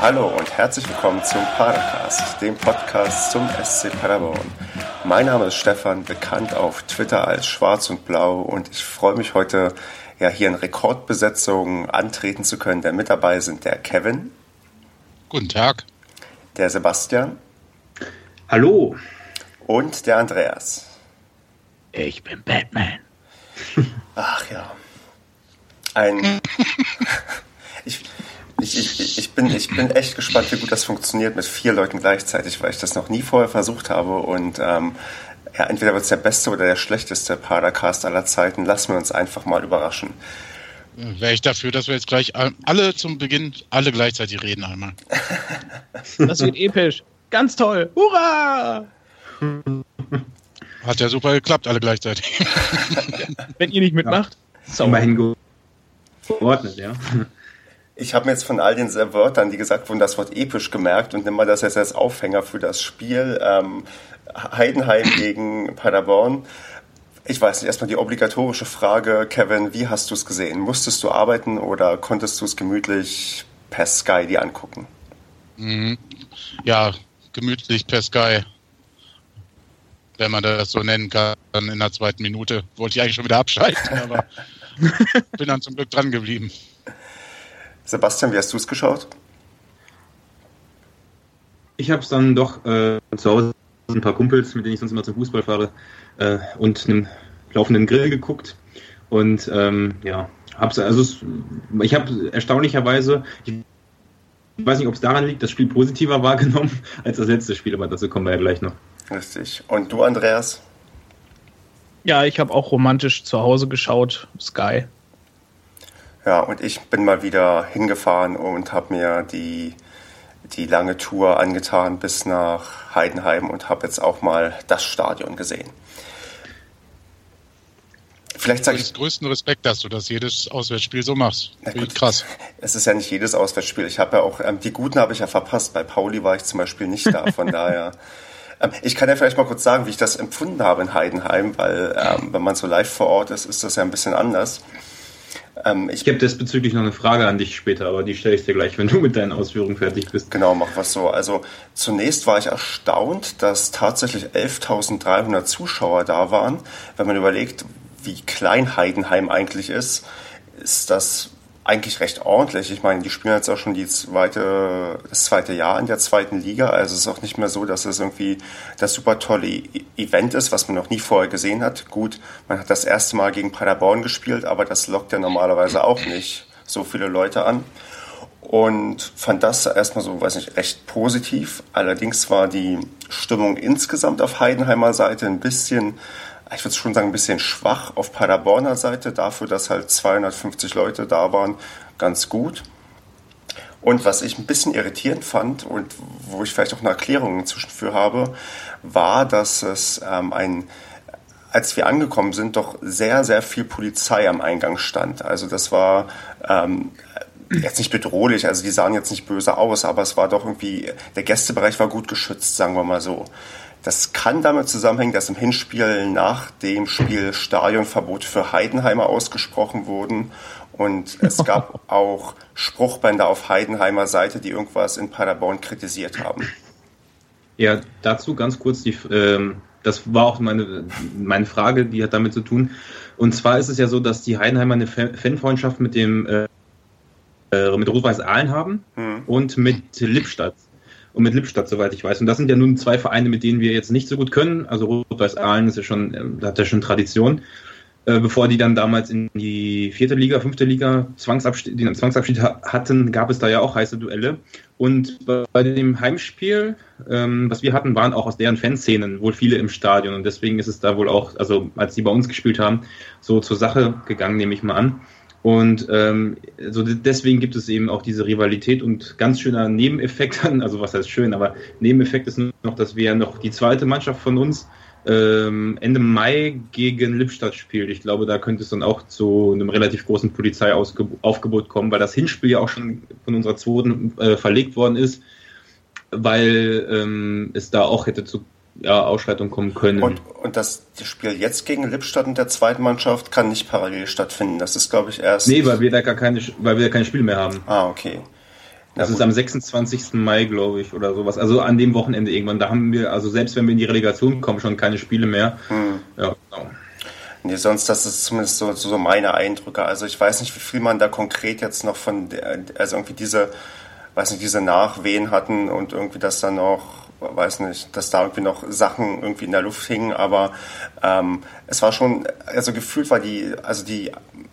Hallo und herzlich willkommen zum Padercast, dem Podcast zum SC Paderborn. Mein Name ist Stefan, bekannt auf Twitter als Schwarz und Blau und ich freue mich heute ja hier in Rekordbesetzung antreten zu können. Der mit dabei sind der Kevin. Guten Tag. Der Sebastian. Hallo. Und der Andreas. Ich bin Batman. Ach ja. Ein. ich, bin, ich bin echt gespannt, wie gut das funktioniert mit vier Leuten gleichzeitig, weil ich das noch nie vorher versucht habe. Und ähm, ja, entweder wird es der beste oder der schlechteste Padercast aller Zeiten. Lassen wir uns einfach mal überraschen. Wäre ich dafür, dass wir jetzt gleich alle zum Beginn alle gleichzeitig reden einmal. Das wird episch. Ganz toll. Hurra! Hat ja super geklappt, alle gleichzeitig. Wenn ihr nicht mitmacht. Ja. Immerhin geordnet, ja. Ich habe mir jetzt von all den Wörtern, die gesagt wurden, das Wort episch gemerkt und nimm mal das jetzt als Aufhänger für das Spiel. Ähm, Heidenheim gegen Paderborn. Ich weiß nicht, erstmal die obligatorische Frage, Kevin, wie hast du es gesehen? Musstest du arbeiten oder konntest du es gemütlich per Sky dir angucken? Mhm. Ja, gemütlich per Sky. Wenn man das so nennen kann, in der zweiten Minute. Wollte ich eigentlich schon wieder abschalten, aber bin dann zum Glück dran geblieben. Sebastian, wie hast du es geschaut? Ich habe es dann doch äh, zu Hause ein paar Kumpels, mit denen ich sonst immer zum Fußball fahre, äh, und einem laufenden Grill geguckt. Und ähm, ja, hab's, also ich habe erstaunlicherweise, ich weiß nicht, ob es daran liegt, das Spiel positiver wahrgenommen als das letzte Spiel, aber dazu kommen wir ja gleich noch. Richtig. Und du, Andreas? Ja, ich habe auch romantisch zu Hause geschaut, Sky. Ja, und ich bin mal wieder hingefahren und habe mir die, die lange Tour angetan bis nach Heidenheim und habe jetzt auch mal das Stadion gesehen. Vielleicht sage ich. größten Respekt, dass du das jedes Auswärtsspiel so machst. Gut, krass. Es ist ja nicht jedes Auswärtsspiel. Ich habe ja auch, ähm, die guten habe ich ja verpasst. Bei Pauli war ich zum Beispiel nicht da. Von daher. Ähm, ich kann ja vielleicht mal kurz sagen, wie ich das empfunden habe in Heidenheim, weil ähm, wenn man so live vor Ort ist, ist das ja ein bisschen anders. Ähm, ich ich habe diesbezüglich noch eine Frage an dich später, aber die stelle ich dir gleich, wenn du mit deinen Ausführungen fertig bist. Genau, mach was so. Also zunächst war ich erstaunt, dass tatsächlich 11.300 Zuschauer da waren. Wenn man überlegt, wie klein Heidenheim eigentlich ist, ist das eigentlich recht ordentlich. Ich meine, die spielen jetzt auch schon die zweite, das zweite Jahr in der zweiten Liga. Also es ist auch nicht mehr so, dass es irgendwie das super tolle e-, Event ist, was man noch nie vorher gesehen hat. Gut, man hat das erste Mal gegen Paderborn gespielt, aber das lockt ja normalerweise auch nicht so viele Leute an. Und fand das erstmal so, weiß nicht, recht positiv. Allerdings war die Stimmung insgesamt auf Heidenheimer Seite ein bisschen ich würde schon sagen, ein bisschen schwach auf Paderborner Seite, dafür, dass halt 250 Leute da waren, ganz gut. Und was ich ein bisschen irritierend fand und wo ich vielleicht auch eine Erklärung inzwischen für habe, war, dass es ähm, ein, als wir angekommen sind, doch sehr, sehr viel Polizei am Eingang stand. Also das war ähm, jetzt nicht bedrohlich, also die sahen jetzt nicht böse aus, aber es war doch irgendwie, der Gästebereich war gut geschützt, sagen wir mal so. Das kann damit zusammenhängen, dass im Hinspiel nach dem Spiel Stadionverbote für Heidenheimer ausgesprochen wurden. Und es gab auch Spruchbänder auf Heidenheimer Seite, die irgendwas in Paderborn kritisiert haben. Ja, dazu ganz kurz die, ähm, das war auch meine, meine Frage, die hat damit zu tun. Und zwar ist es ja so, dass die Heidenheimer eine Fanfreundschaft mit dem äh, äh mit Rot-Weiß Aalen haben hm. und mit Lippstadt und mit Lippstadt, soweit ich weiß. Und das sind ja nun zwei Vereine, mit denen wir jetzt nicht so gut können. Also Rot-Weiß Aalen ist ja schon, äh, hat ja schon Tradition. Äh, bevor die dann damals in die vierte Liga, fünfte Liga Zwangsabstieg, den Zwangsabschied hatten, gab es da ja auch heiße Duelle. Und bei dem Heimspiel, ähm, was wir hatten, waren auch aus deren Fanszenen wohl viele im Stadion. Und deswegen ist es da wohl auch, also als die bei uns gespielt haben, so zur Sache gegangen, nehme ich mal an. Und ähm, so deswegen gibt es eben auch diese Rivalität und ganz schöner Nebeneffekt, also was heißt schön, aber Nebeneffekt ist noch, dass wir noch die zweite Mannschaft von uns ähm, Ende Mai gegen Lippstadt spielt. Ich glaube, da könnte es dann auch zu einem relativ großen Polizeiaufgebot kommen, weil das Hinspiel ja auch schon von unserer zweiten äh, verlegt worden ist, weil ähm, es da auch hätte zu ja, Ausschreitung kommen können. Und, und das, Spiel jetzt gegen Lippstadt in der zweiten Mannschaft kann nicht parallel stattfinden. Das ist, glaube ich, erst. Nee, weil wir da gar keine, weil wir da keine Spiele mehr haben. Ah, okay. Das ja, ist am 26. Mai, glaube ich, oder sowas. Also an dem Wochenende irgendwann. Da haben wir, also selbst wenn wir in die Relegation kommen, schon keine Spiele mehr. Hm. Ja, genau. Nee, sonst, das ist zumindest so, so meine Eindrücke. Also ich weiß nicht, wie viel man da konkret jetzt noch von, der, also irgendwie diese, weiß nicht, diese Nachwehen hatten und irgendwie das dann noch, weiß nicht, dass da irgendwie noch Sachen irgendwie in der Luft hingen, aber ähm, es war schon, also gefühlt war die, also die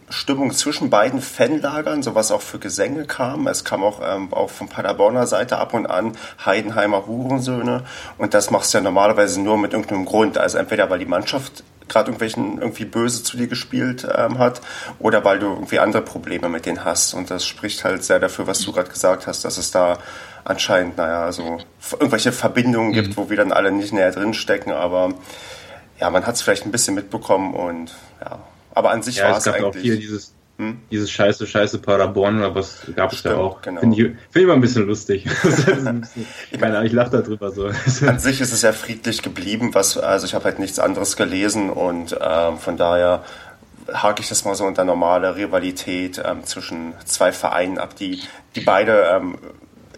Stimmung zwischen beiden Fanlagern, so was auch für Gesänge kam. Es kam auch, ähm, auch von Paderborner Seite ab und an Heidenheimer Hurensöhne. Und das machst du ja normalerweise nur mit irgendeinem Grund. Also entweder weil die Mannschaft gerade irgendwelchen irgendwie böse zu dir gespielt ähm, hat oder weil du irgendwie andere Probleme mit denen hast. Und das spricht halt sehr dafür, was du gerade gesagt hast, dass es da anscheinend, naja, so irgendwelche Verbindungen gibt, mhm. wo wir dann alle nicht näher drin stecken. Aber ja, man hat es vielleicht ein bisschen mitbekommen und ja, aber an sich ja, war es, gab eigentlich. Auch hier dieses, hm? dieses Scheiße, Scheiße Paderborn oder was gab es ja auch. Genau. Finde ich, find ich immer ein bisschen lustig. ich meine, ich lache darüber so. an sich ist es ja friedlich geblieben, was, also ich habe halt nichts anderes gelesen und ähm, von daher hake ich das mal so unter normale Rivalität ähm, zwischen zwei Vereinen ab, die, die beide ähm,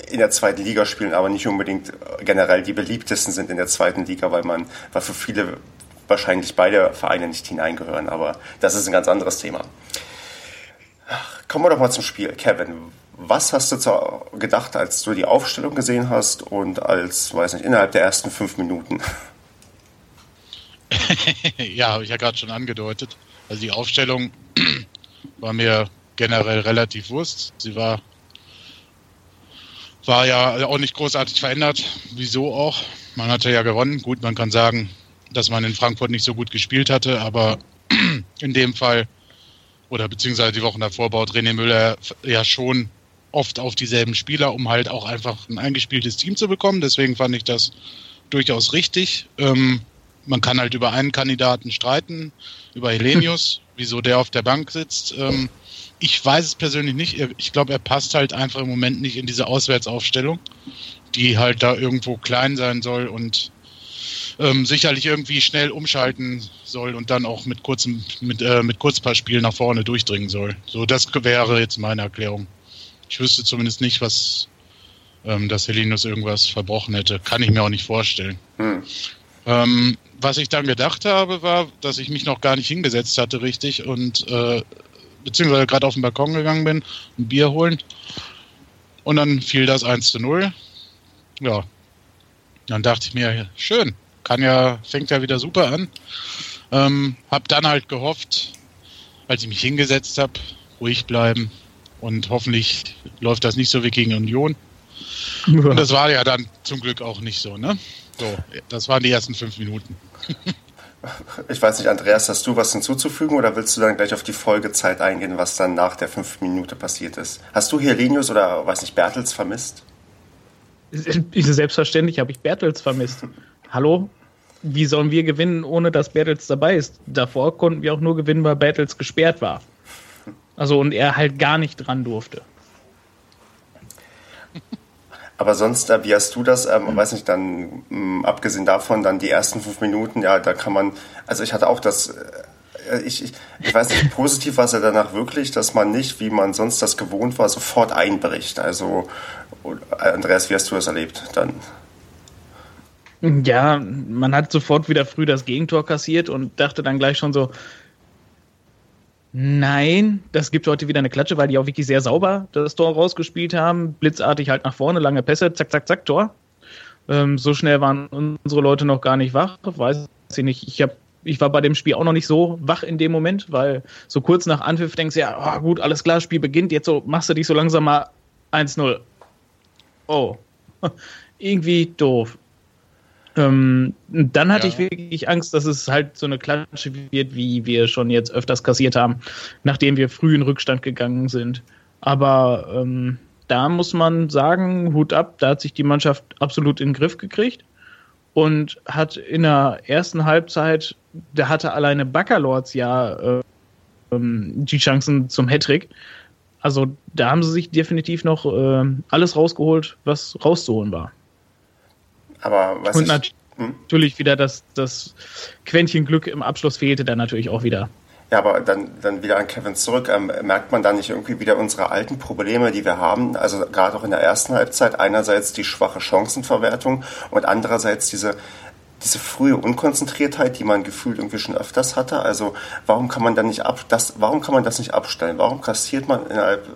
in der zweiten Liga spielen, aber nicht unbedingt generell die beliebtesten sind in der zweiten Liga, weil man, weil für viele wahrscheinlich beide Vereine nicht hineingehören, aber das ist ein ganz anderes Thema. Kommen wir doch mal zum Spiel. Kevin, was hast du gedacht, als du die Aufstellung gesehen hast und als, weiß nicht, innerhalb der ersten fünf Minuten? ja, habe ich ja gerade schon angedeutet. Also die Aufstellung war mir generell relativ wurscht. Sie war, war ja auch nicht großartig verändert. Wieso auch? Man hatte ja gewonnen. Gut, man kann sagen, dass man in Frankfurt nicht so gut gespielt hatte, aber in dem Fall oder beziehungsweise die Wochen davor baut René Müller ja schon oft auf dieselben Spieler, um halt auch einfach ein eingespieltes Team zu bekommen. Deswegen fand ich das durchaus richtig. Ähm, man kann halt über einen Kandidaten streiten, über Helenius, wieso der auf der Bank sitzt. Ähm, ich weiß es persönlich nicht. Ich glaube, er passt halt einfach im Moment nicht in diese Auswärtsaufstellung, die halt da irgendwo klein sein soll und ähm, sicherlich irgendwie schnell umschalten soll und dann auch mit kurzem, mit, äh, mit Kurzpassspiel nach vorne durchdringen soll. So, das wäre jetzt meine Erklärung. Ich wüsste zumindest nicht, was ähm, dass Helinus irgendwas verbrochen hätte. Kann ich mir auch nicht vorstellen. Hm. Ähm, was ich dann gedacht habe, war, dass ich mich noch gar nicht hingesetzt hatte, richtig, und äh, beziehungsweise gerade auf den Balkon gegangen bin, ein Bier holen. Und dann fiel das 1 zu 0. Ja. Dann dachte ich mir, schön, kann ja, fängt ja wieder super an. Ähm, hab dann halt gehofft, als ich mich hingesetzt habe, ruhig bleiben und hoffentlich läuft das nicht so wie gegen Union. Und das war ja dann zum Glück auch nicht so, ne? So, das waren die ersten fünf Minuten. Ich weiß nicht, Andreas, hast du was hinzuzufügen oder willst du dann gleich auf die Folgezeit eingehen, was dann nach der fünf Minute passiert ist? Hast du hier Lenius oder, weiß nicht, Bertels vermisst? Selbstverständlich habe ich Bertels vermisst. Hallo? wie sollen wir gewinnen, ohne dass Battles dabei ist? Davor konnten wir auch nur gewinnen, weil Battles gesperrt war. Also und er halt gar nicht dran durfte. Aber sonst, äh, wie hast du das? Ähm, weiß nicht, dann mh, mm, abgesehen davon, dann die ersten fünf Minuten, ja, da kann man, also ich hatte auch das, äh, ich, ich, ich weiß nicht, positiv war es ja danach wirklich, dass man nicht, wie man sonst das gewohnt war, sofort einbricht. Also, Andreas, wie hast du das erlebt dann? Ja, man hat sofort wieder früh das Gegentor kassiert und dachte dann gleich schon so, nein, das gibt heute wieder eine Klatsche, weil die auch wirklich sehr sauber das Tor rausgespielt haben. Blitzartig halt nach vorne, lange Pässe, zack, zack, zack, Tor. Ähm, so schnell waren unsere Leute noch gar nicht wach. Weiß ich nicht. Ich habe ich war bei dem Spiel auch noch nicht so wach in dem Moment, weil so kurz nach Anpfiff denkst du ja, oh, gut, alles klar, Spiel beginnt, jetzt so machst du dich so langsam mal 1-0. Oh, irgendwie doof. Ähm, dann hatte ja. ich wirklich Angst, dass es halt so eine Klatsche wird, wie wir schon jetzt öfters kassiert haben, nachdem wir früh in Rückstand gegangen sind. Aber ähm, da muss man sagen, Hut ab, da hat sich die Mannschaft absolut in den Griff gekriegt und hat in der ersten Halbzeit, da hatte alleine Baccalords ja äh, ähm, die Chancen zum Hattrick. Also da haben sie sich definitiv noch äh, alles rausgeholt, was rauszuholen war. Aber was Und ich, hm? natürlich wieder das, das Quäntchen Glück im Abschluss fehlte dann natürlich auch wieder. Ja, aber dann, dann wieder an Kevin zurück. Ähm, merkt man da nicht irgendwie wieder unsere alten Probleme, die wir haben? Also gerade auch in der ersten Halbzeit. Einerseits die schwache Chancenverwertung und andererseits diese, diese frühe Unkonzentriertheit, die man gefühlt irgendwie schon öfters hatte. Also warum kann man dann nicht ab, das, warum kann man das nicht abstellen? Warum kassiert man innerhalb,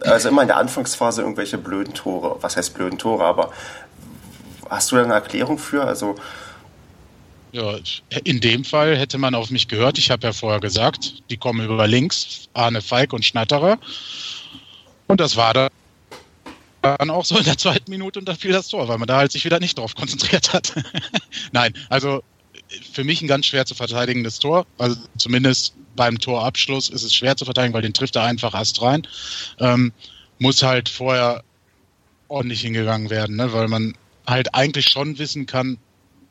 also immer in der Anfangsphase irgendwelche blöden Tore? Was heißt blöden Tore? Aber hast du da eine Erklärung für? Also ja, in dem Fall hätte man auf mich gehört. Ich habe ja vorher gesagt, die kommen über links, Arne Feig und Schnatterer. Und das war dann auch so in der zweiten Minute und da fiel das Tor, weil man da halt sich wieder nicht drauf konzentriert hat. Nein, also für mich ein ganz schwer zu verteidigendes Tor. Also zumindest beim Torabschluss ist es schwer zu verteidigen, weil den trifft er einfach erst rein. Ähm, muss halt vorher ordentlich hingegangen werden, ne? weil man halt eigentlich schon wissen kann,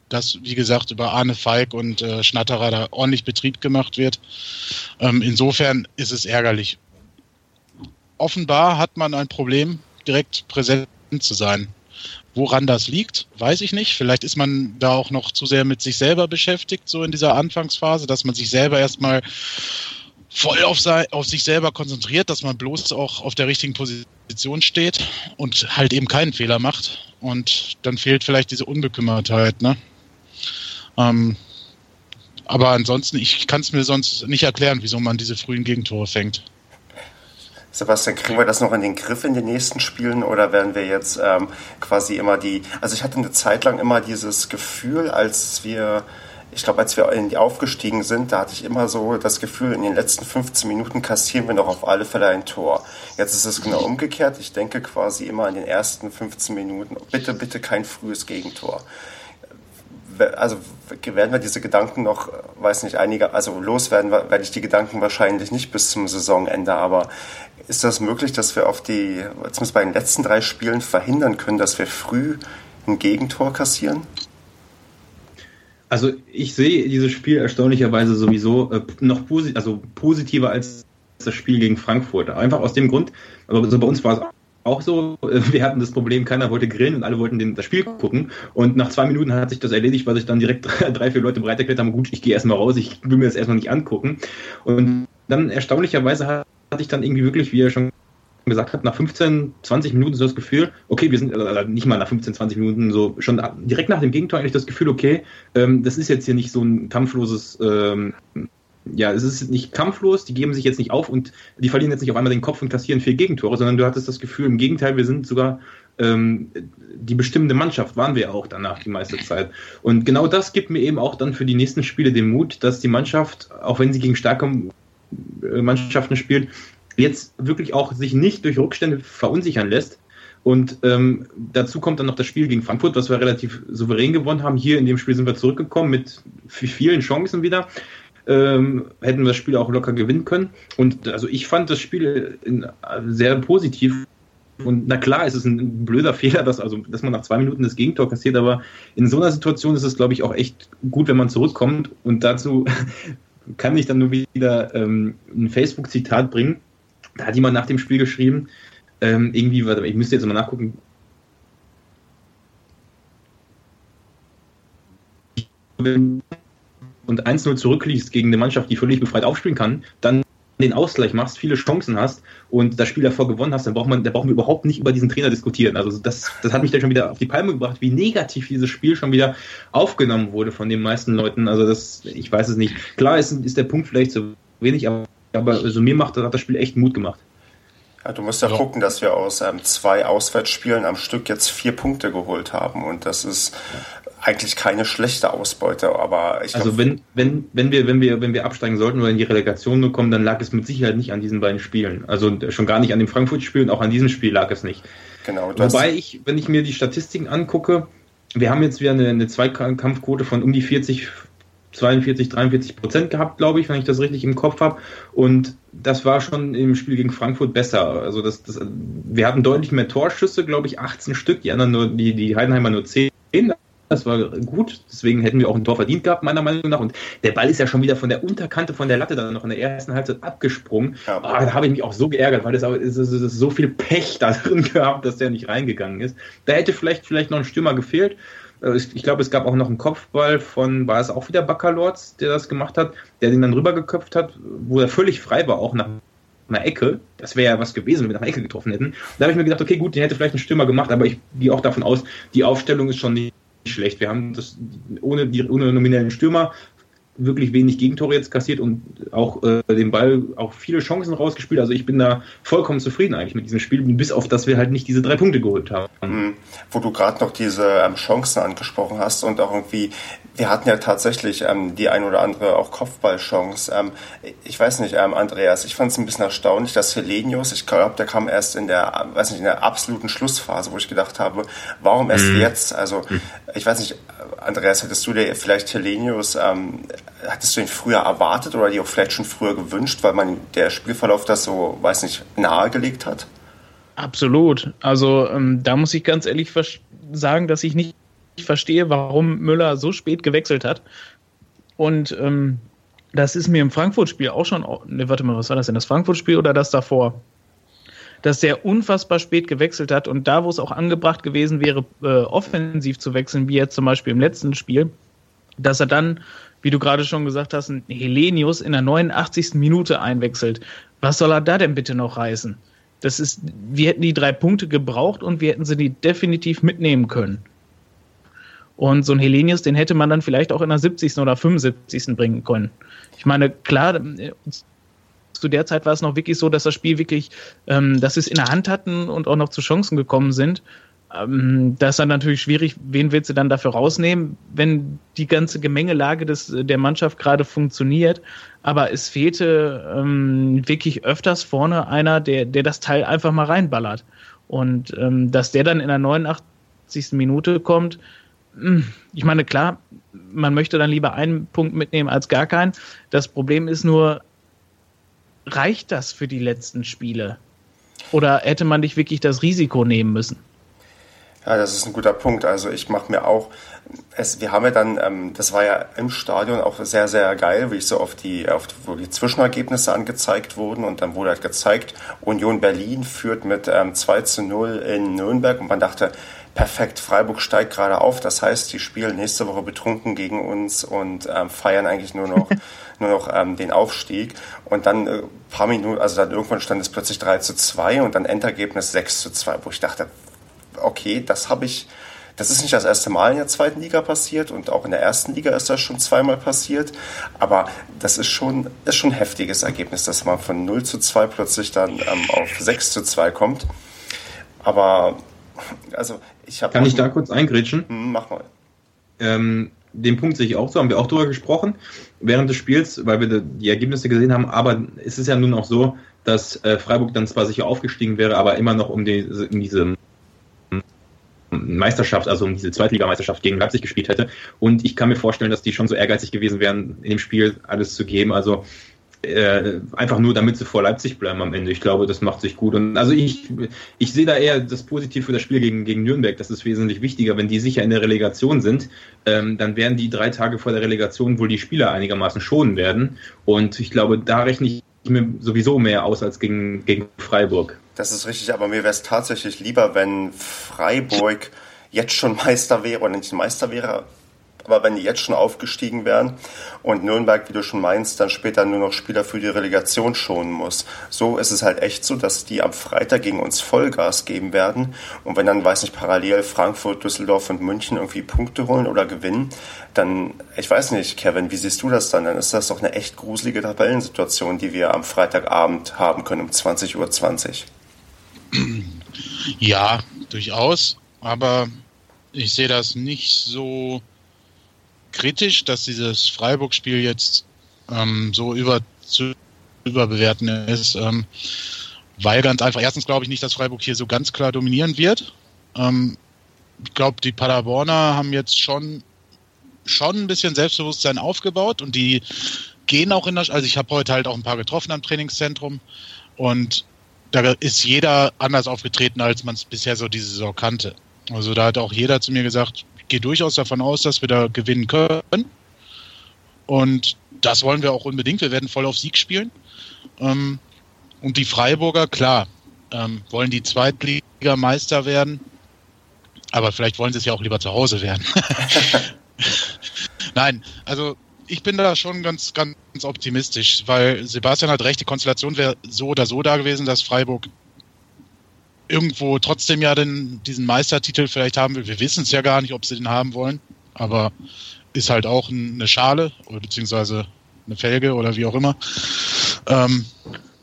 dass, wie gesagt, über Arne Falk und äh, Schnatterer da ordentlich Betrieb gemacht wird. Ähm, insofern ist es ärgerlich. Offenbar hat man ein Problem, direkt präsent zu sein. Woran das liegt, weiß ich nicht. Vielleicht ist man da auch noch zu sehr mit sich selber beschäftigt, so in dieser Anfangsphase, dass man sich selber erstmal voll auf, auf sich selber konzentriert, dass man bloß auch auf der richtigen Position steht und halt eben keinen Fehler macht. Und dann fehlt vielleicht diese Unbekümmertheit, ne? Ähm, aber ansonsten, ich kann es mir sonst nicht erklären, wieso man diese frühen Gegentore fängt. Sebastian, kriegen wir das noch in den Griff in den nächsten Spielen oder werden wir jetzt ähm, quasi immer die. Also ich hatte eine Zeit lang immer dieses Gefühl, als wir, ich glaube, als wir in die aufgestiegen sind, da hatte ich immer so das Gefühl, in den letzten 15 Minuten kassieren wir noch auf alle Fälle ein Tor. Jetzt ist es genau umgekehrt. Ich denke quasi immer in den ersten 15 Minuten, bitte, bitte kein frühes Gegentor also werden wir diese Gedanken noch, weiß nicht, einige, also loswerden werde ich die Gedanken wahrscheinlich nicht bis zum Saisonende, aber ist das möglich, dass wir auf die, zumindest bei den letzten drei Spielen verhindern können, dass wir früh ein Gegentor kassieren? Also ich sehe dieses Spiel erstaunlicherweise sowieso äh, noch posi also positiver als das Spiel gegen Frankfurt. Einfach aus dem Grund, also bei uns war es auch so. Wir hatten das Problem, keiner wollte grillen und alle wollten den, das Spiel gucken. Und nach zwei Minuten hat sich das erledigt, weil sich dann direkt drei, vier Leute bereit erklärt haben, gut, ich gehe erstmal raus, ich will mir das erstmal nicht angucken. Und dann erstaunlicherweise hatte ich dann irgendwie wirklich, wie er schon gesagt hat, nach 15, 20 Minuten so das Gefühl, okay, wir sind also nicht mal nach 15, 20 Minuten so schon direkt nach dem Gegentor eigentlich das Gefühl, okay, ähm, das ist jetzt hier nicht so ein kampfloses ähm, ja, es ist nicht kampflos, die geben sich jetzt nicht auf und die verlieren jetzt nicht auf einmal den Kopf und kassieren vier Gegentore, sondern du hattest das Gefühl, im Gegenteil, wir sind sogar ähm, die bestimmende Mannschaft, waren wir auch danach die meiste Zeit. Und genau das gibt mir eben auch dann für die nächsten Spiele den Mut, dass die Mannschaft, auch wenn sie gegen starke äh, Mannschaften spielt, jetzt wirklich auch sich nicht durch Rückstände verunsichern lässt. Und ähm, dazu kommt dann noch das Spiel gegen Frankfurt, was wir relativ souverän gewonnen haben. Hier in dem Spiel sind wir zurückgekommen mit vielen Chancen wieder ähm, hätten wir das Spiel auch locker gewinnen können. Und also ich fand das Spiel in, sehr positiv. Und na klar, es ist ein blöder Fehler, dass, also, dass man nach zwei Minuten das Gegentor kassiert, aber in so einer Situation ist es, glaube ich, auch echt gut, wenn man zurückkommt. Und dazu kann ich dann nur wieder ähm, ein Facebook-Zitat bringen. Da hat jemand nach dem Spiel geschrieben, ähm, irgendwie, warte, ich müsste jetzt mal nachgucken, und 1-0 zurückliegst gegen eine Mannschaft, die völlig befreit aufspielen kann, dann den Ausgleich machst, viele Chancen hast und das Spiel davor gewonnen hast, dann braucht man, da brauchen wir überhaupt nicht über diesen Trainer diskutieren. Also das, das hat mich dann schon wieder auf die Palme gebracht, wie negativ dieses Spiel schon wieder aufgenommen wurde von den meisten Leuten. Also das, ich weiß es nicht. Klar ist, ist der Punkt vielleicht zu wenig, aber, aber also mir macht hat das Spiel echt Mut gemacht. Ja, du musst ja, ja. gucken, dass wir aus ähm, zwei Auswärtsspielen am Stück jetzt vier Punkte geholt haben und das ist eigentlich keine schlechte Ausbeute, aber ich Also wenn, wenn, wenn wir, wenn wir, wenn wir absteigen sollten oder in die Relegation kommen, dann lag es mit Sicherheit nicht an diesen beiden Spielen. Also schon gar nicht an dem Frankfurt-Spiel und auch an diesem Spiel lag es nicht. Genau. Wobei ich, wenn ich mir die Statistiken angucke, wir haben jetzt wieder eine, eine Zweikampfquote von um die 40, 42, 43 Prozent gehabt, glaube ich, wenn ich das richtig im Kopf habe. Und das war schon im Spiel gegen Frankfurt besser. Also das, das, wir hatten deutlich mehr Torschüsse, glaube ich, 18 Stück, die anderen nur, die, die Heidenheimer nur 10. Das war gut, deswegen hätten wir auch ein Tor verdient gehabt, meiner Meinung nach. Und der Ball ist ja schon wieder von der Unterkante von der Latte dann noch in der ersten Halbzeit abgesprungen. Ja. Oh, da habe ich mich auch so geärgert, weil das, es so viel Pech da drin gehabt, dass der nicht reingegangen ist. Da hätte vielleicht, vielleicht noch ein Stürmer gefehlt. Ich, ich glaube, es gab auch noch einen Kopfball von, war es auch wieder Baccalords, der das gemacht hat, der den dann rübergeköpft hat, wo er völlig frei war, auch nach einer Ecke. Das wäre ja was gewesen, wenn wir nach einer Ecke getroffen hätten. Da habe ich mir gedacht, okay, gut, den hätte vielleicht ein Stürmer gemacht, aber ich gehe auch davon aus, die Aufstellung ist schon nicht schlecht. Wir haben das ohne, die, ohne nominellen Stürmer wirklich wenig Gegentore jetzt kassiert und auch äh, den Ball auch viele Chancen rausgespielt. Also ich bin da vollkommen zufrieden eigentlich mit diesem Spiel, bis auf dass wir halt nicht diese drei Punkte geholt haben. Mhm. Wo du gerade noch diese ähm, Chancen angesprochen hast und auch irgendwie, wir hatten ja tatsächlich ähm, die ein oder andere auch Kopfballchance. Ähm, ich weiß nicht, ähm, Andreas, ich fand es ein bisschen erstaunlich, dass Helenius, ich glaube, der kam erst in der, weiß nicht, in der absoluten Schlussphase, wo ich gedacht habe, warum erst mhm. jetzt? Also mhm. ich weiß nicht, Andreas, hättest du dir vielleicht Helenius, ähm, hattest du ihn früher erwartet oder dir auch vielleicht schon früher gewünscht, weil man der Spielverlauf das so, weiß nicht, nahegelegt hat? Absolut. Also ähm, da muss ich ganz ehrlich sagen, dass ich nicht verstehe, warum Müller so spät gewechselt hat. Und ähm, das ist mir im Frankfurt-Spiel auch schon. Ne, warte mal, was war das denn? Das Frankfurt-Spiel oder das davor? dass der unfassbar spät gewechselt hat und da, wo es auch angebracht gewesen wäre, äh, offensiv zu wechseln, wie jetzt zum Beispiel im letzten Spiel, dass er dann, wie du gerade schon gesagt hast, einen Helenius in der 89. Minute einwechselt. Was soll er da denn bitte noch reißen? Das ist, wir hätten die drei Punkte gebraucht und wir hätten sie die definitiv mitnehmen können. Und so ein Helenius, den hätte man dann vielleicht auch in der 70. oder 75. bringen können. Ich meine, klar, zu der Zeit war es noch wirklich so, dass das Spiel wirklich, ähm, dass sie es in der Hand hatten und auch noch zu Chancen gekommen sind. Ähm, das ist dann natürlich schwierig, wen willst du dann dafür rausnehmen, wenn die ganze Gemengelage des, der Mannschaft gerade funktioniert. Aber es fehlte ähm, wirklich öfters vorne einer, der, der das Teil einfach mal reinballert. Und ähm, dass der dann in der 89. Minute kommt, ich meine, klar, man möchte dann lieber einen Punkt mitnehmen als gar keinen. Das Problem ist nur, reicht das für die letzten Spiele? Oder hätte man nicht wirklich das Risiko nehmen müssen? Ja, das ist ein guter Punkt. Also ich mache mir auch, es, wir haben ja dann, ähm, das war ja im Stadion auch sehr, sehr geil, wie ich so auf die, auf wo die Zwischenergebnisse angezeigt wurden und dann wurde halt gezeigt, Union Berlin führt mit ähm, 2 zu 0 in Nürnberg und man dachte, perfekt, Freiburg steigt gerade auf, das heißt, die spielen nächste Woche betrunken gegen uns und ähm, feiern eigentlich nur noch nur noch ähm, den Aufstieg. Und dann äh, paar Minuten, also dann irgendwann stand es plötzlich 3 zu 2 und dann Endergebnis 6 zu 2, wo ich dachte, okay, das habe ich, das ist nicht das erste Mal in der zweiten Liga passiert und auch in der ersten Liga ist das schon zweimal passiert. Aber das ist schon, ist schon ein heftiges Ergebnis, dass man von 0 zu 2 plötzlich dann ähm, auf 6 zu 2 kommt. Aber also ich habe. Kann ich da kurz eingrätschen? Hm, mach mal. Ähm, den Punkt sehe ich auch so, haben wir auch drüber gesprochen während des Spiels, weil wir die Ergebnisse gesehen haben. Aber es ist ja nun auch so, dass äh, Freiburg dann zwar sicher aufgestiegen wäre, aber immer noch um, die, um diese Meisterschaft, also um diese Zweitligameisterschaft gegen Leipzig gespielt hätte. Und ich kann mir vorstellen, dass die schon so ehrgeizig gewesen wären, in dem Spiel alles zu geben. Also äh, einfach nur, damit sie vor Leipzig bleiben am Ende. Ich glaube, das macht sich gut. Und also ich, ich sehe da eher das Positiv für das Spiel gegen, gegen Nürnberg. Das ist wesentlich wichtiger. Wenn die sicher in der Relegation sind, ähm, dann werden die drei Tage vor der Relegation wohl die Spieler einigermaßen schonen werden. Und ich glaube, da rechne ich mir sowieso mehr aus als gegen, gegen Freiburg. Das ist richtig, aber mir wäre es tatsächlich lieber, wenn Freiburg jetzt schon Meister wäre oder nicht Meister wäre, aber wenn die jetzt schon aufgestiegen wären und Nürnberg, wie du schon meinst, dann später nur noch Spieler für die Relegation schonen muss. So ist es halt echt so, dass die am Freitag gegen uns Vollgas geben werden. Und wenn dann, weiß nicht, parallel Frankfurt, Düsseldorf und München irgendwie Punkte holen oder gewinnen, dann, ich weiß nicht, Kevin, wie siehst du das dann? Dann ist das doch eine echt gruselige Tabellensituation, die wir am Freitagabend haben können um 20.20 Uhr. 20. Ja, durchaus. Aber ich sehe das nicht so kritisch, dass dieses Freiburg-Spiel jetzt ähm, so über zu überbewerten ist, ähm, weil ganz einfach, erstens glaube ich nicht, dass Freiburg hier so ganz klar dominieren wird. Ähm, ich glaube, die Paderborner haben jetzt schon, schon ein bisschen Selbstbewusstsein aufgebaut und die gehen auch in das, also ich habe heute halt auch ein paar getroffen am Trainingszentrum und da ist jeder anders aufgetreten, als man es bisher so diese Saison kannte. Also da hat auch jeder zu mir gesagt, gehe durchaus davon aus, dass wir da gewinnen können. Und das wollen wir auch unbedingt. Wir werden voll auf Sieg spielen. Ähm, und die Freiburger, klar, ähm, wollen die Zweitligameister werden. Aber vielleicht wollen sie es ja auch lieber zu Hause werden. Nein, also ich bin da schon ganz, ganz optimistisch, weil Sebastian hat recht, die Konstellation wäre so oder so da gewesen, dass Freiburg irgendwo trotzdem ja den, diesen Meistertitel vielleicht haben will. Wir wissen es ja gar nicht, ob sie den haben wollen, aber ist halt auch eine Schale oder beziehungsweise eine Felge oder wie auch immer. Ähm,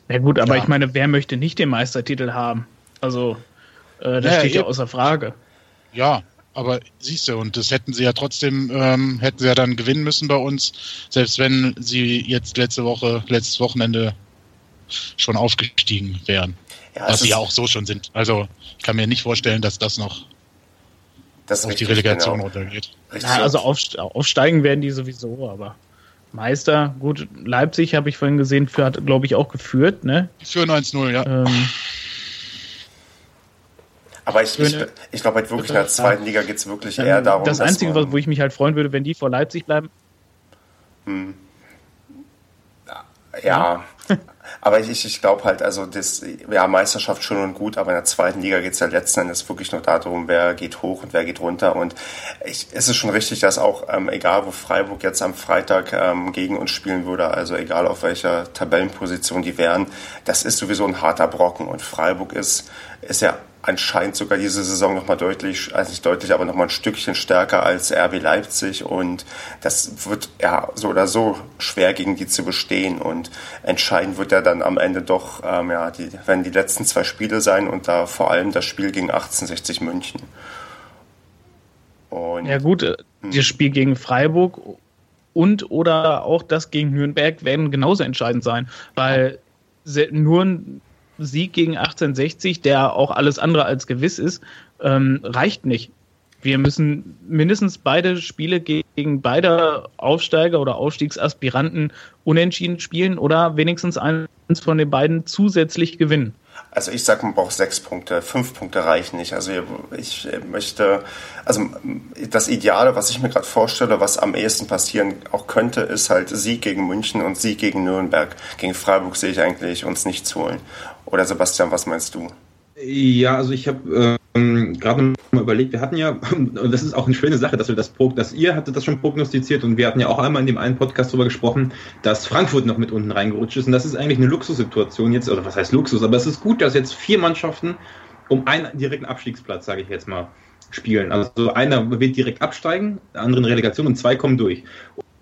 ja gut, aber ja. ich meine, wer möchte nicht den Meistertitel haben? Also äh, das ja, steht ja außer Frage. Ja, aber siehst du, und das hätten sie ja trotzdem, ähm, hätten sie ja dann gewinnen müssen bei uns, selbst wenn sie jetzt letzte Woche, letztes Wochenende schon aufgestiegen wären. Ja, was sie ja auch so schon sind. Also ich kann mir nicht vorstellen, dass das noch das auf die Relegation genau. runtergeht. Na, also aufsteigen werden die sowieso, aber Meister, gut, Leipzig habe ich vorhin gesehen, für, hat, glaube ich, auch geführt, ne? Für 1-0, ja. Ähm, aber ich, ich, ich glaube halt wirklich in der zweiten Liga geht es wirklich eher darum. Das Einzige, man, wo ich mich halt freuen würde, wenn die vor Leipzig bleiben. Hm. Ja, aber ich, ich glaube halt, also das, ja, Meisterschaft schon und gut, aber in der zweiten Liga geht es ja letzten Endes wirklich nur darum, wer geht hoch und wer geht runter. Und ich, es ist schon richtig, dass auch, ähm, egal wo Freiburg jetzt am Freitag ähm, gegen uns spielen würde, also egal auf welcher Tabellenposition die wären, das ist sowieso ein harter Brocken. Und Freiburg ist, ist ja anscheinend sogar diese Saison nochmal deutlich, also nicht deutlich, aber nochmal ein Stückchen stärker als RB Leipzig und das wird ja so oder so schwer gegen die zu bestehen und entscheidend wird ja dann am Ende doch, ähm, ja, die, werden die letzten zwei Spiele sein und da vor allem das Spiel gegen 1860 München. Und, ja gut, äh, hm. das Spiel gegen Freiburg und oder auch das gegen Nürnberg werden genauso entscheidend sein, weil nur ein Sieg gegen 1860, der auch alles andere als gewiss ist, ähm, reicht nicht. Wir müssen mindestens beide Spiele gegen beide Aufsteiger oder Aufstiegsaspiranten unentschieden spielen oder wenigstens eins von den beiden zusätzlich gewinnen. Also ich sage, man braucht sechs Punkte, fünf Punkte reichen nicht. Also ich möchte, also das Ideale, was ich mir gerade vorstelle, was am ehesten passieren auch könnte, ist halt Sieg gegen München und Sieg gegen Nürnberg. Gegen Freiburg sehe ich eigentlich uns nichts holen. Oder Sebastian, was meinst du? Ja, also ich habe ähm, gerade mal überlegt, wir hatten ja, und das ist auch eine schöne Sache, dass wir das dass ihr hattet das schon prognostiziert und wir hatten ja auch einmal in dem einen Podcast darüber gesprochen, dass Frankfurt noch mit unten reingerutscht ist und das ist eigentlich eine Luxussituation jetzt, oder was heißt Luxus, aber es ist gut, dass jetzt vier Mannschaften um einen direkten Abstiegsplatz, sage ich jetzt mal, spielen. Also einer wird direkt absteigen, der andere in Relegation und zwei kommen durch.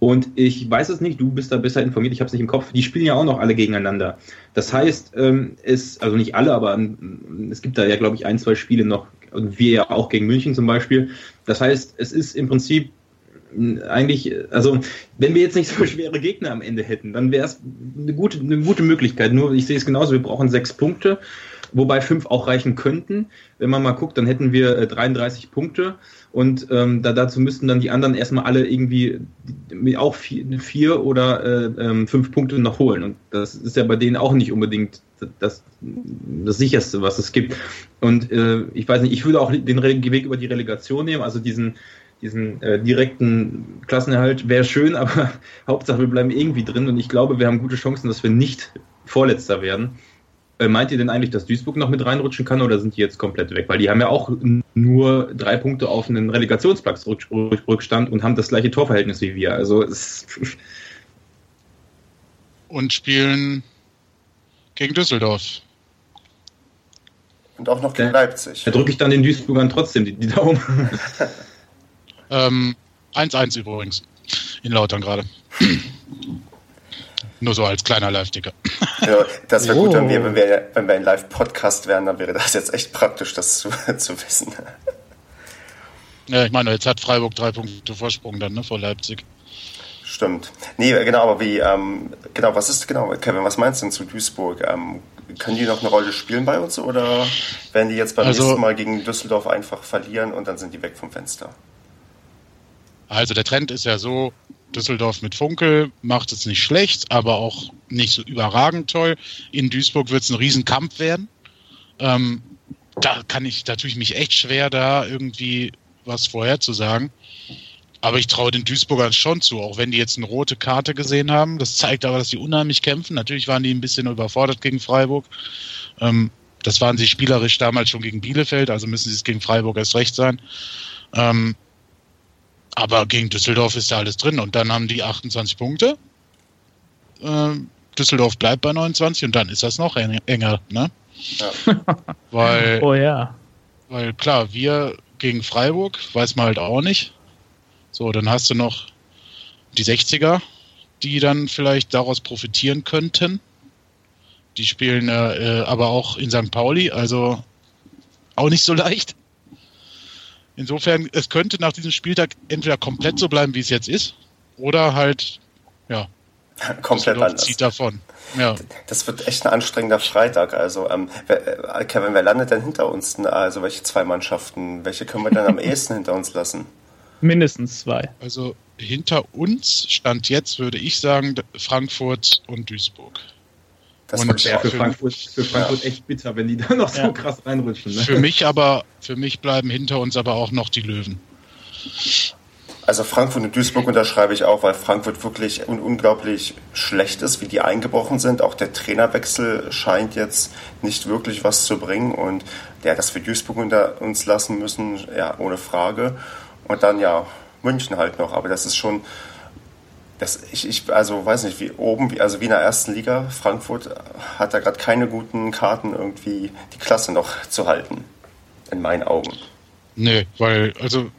Und ich weiß es nicht, du bist da besser informiert, ich habe es nicht im Kopf. Die spielen ja auch noch alle gegeneinander. Das heißt, ähm, es, also nicht alle, aber ähm, es gibt da ja, glaube ich, ein, zwei Spiele noch, und wir ja auch gegen München zum Beispiel. Das heißt, es ist im Prinzip äh, eigentlich, also wenn wir jetzt nicht so schwere Gegner am Ende hätten, dann wäre es eine gute, eine gute Möglichkeit. Nur ich sehe es genauso, wir brauchen sechs Punkte, wobei fünf auch reichen könnten. Wenn man mal guckt, dann hätten wir 33 äh, Punkte und ähm, da, dazu müssten dann die anderen erstmal alle irgendwie auch vier, vier oder äh, ähm, fünf Punkte noch holen. Und das ist ja bei denen auch nicht unbedingt das, das sicherste, was es gibt. Und äh, ich weiß nicht, ich würde auch den Weg über die Relegation nehmen, also diesen, diesen äh, direkten Klassenerhalt wäre schön, aber Hauptsache wir bleiben irgendwie drin und ich glaube, wir haben gute Chancen, dass wir nicht Vorletzter werden. Äh, meint ihr denn eigentlich, dass Duisburg noch mit reinrutschen kann oder sind die jetzt komplett weg? Weil die haben ja auch nur drei Punkte auf einen Relegationsplatz Rückstand und haben das gleiche Torverhältnis wie wir. Also es und spielen gegen Düsseldorf. Und auch noch gegen da, Leipzig. Da drücke ich dann den Duisburgern trotzdem die, die Daumen. 1-1 ähm, übrigens. In Lautern gerade. Nur so als kleiner Live-Ticker. Ja, das wäre oh. gut, wenn wir, wenn wir, wenn wir ein Live-Podcast wären, dann wäre das jetzt echt praktisch, das zu, zu wissen. Ja, ich meine, jetzt hat Freiburg drei Punkte Vorsprung dann, ne, vor Leipzig. Stimmt. Nee, genau, aber wie, ähm, genau, was ist genau, Kevin, was meinst du denn zu Duisburg? Ähm, können die noch eine Rolle spielen bei uns oder werden die jetzt beim also, nächsten Mal gegen Düsseldorf einfach verlieren und dann sind die weg vom Fenster? Also der Trend ist ja so, Düsseldorf mit Funkel macht es nicht schlecht, aber auch nicht so überragend toll. In Duisburg wird es ein Riesenkampf werden. Ähm, da kann ich, da tue ich mich echt schwer, da irgendwie was vorherzusagen. Aber ich traue den Duisburgern schon zu, auch wenn die jetzt eine rote Karte gesehen haben. Das zeigt aber, dass sie unheimlich kämpfen. Natürlich waren die ein bisschen überfordert gegen Freiburg. Ähm, das waren sie spielerisch damals schon gegen Bielefeld, also müssen sie es gegen Freiburg erst recht sein. Ähm, aber gegen Düsseldorf ist da alles drin und dann haben die 28 Punkte. Ähm, Düsseldorf bleibt bei 29 und dann ist das noch enger, ne? Ja. weil, oh ja. Weil klar, wir gegen Freiburg weiß man halt auch nicht. So, dann hast du noch die 60er, die dann vielleicht daraus profitieren könnten. Die spielen äh, äh aber auch in St. Pauli, also auch nicht so leicht. Insofern, es könnte nach diesem Spieltag entweder komplett so bleiben, wie es jetzt ist, oder halt, ja, komplett anders. Zieht davon. Ja. Das wird echt ein anstrengender Freitag. Also, ähm, äh, Kevin, wer landet denn hinter uns? Also, welche zwei Mannschaften? Welche können wir denn am ehesten hinter uns lassen? Mindestens zwei. Also, hinter uns stand jetzt, würde ich sagen, Frankfurt und Duisburg. Das und wäre für Frankfurt, für Frankfurt ja. echt bitter, wenn die da noch ja. so krass reinrutschen. Ne? Für mich aber, für mich bleiben hinter uns aber auch noch die Löwen. Also Frankfurt und Duisburg unterschreibe ich auch, weil Frankfurt wirklich un unglaublich schlecht ist, wie die eingebrochen sind. Auch der Trainerwechsel scheint jetzt nicht wirklich was zu bringen und ja, dass wir Duisburg unter uns lassen müssen, ja, ohne Frage. Und dann ja, München halt noch, aber das ist schon das, ich, ich, also weiß nicht, wie oben, wie, also wie in der ersten Liga, Frankfurt hat da gerade keine guten Karten, irgendwie die Klasse noch zu halten. In meinen Augen. Nee, weil, also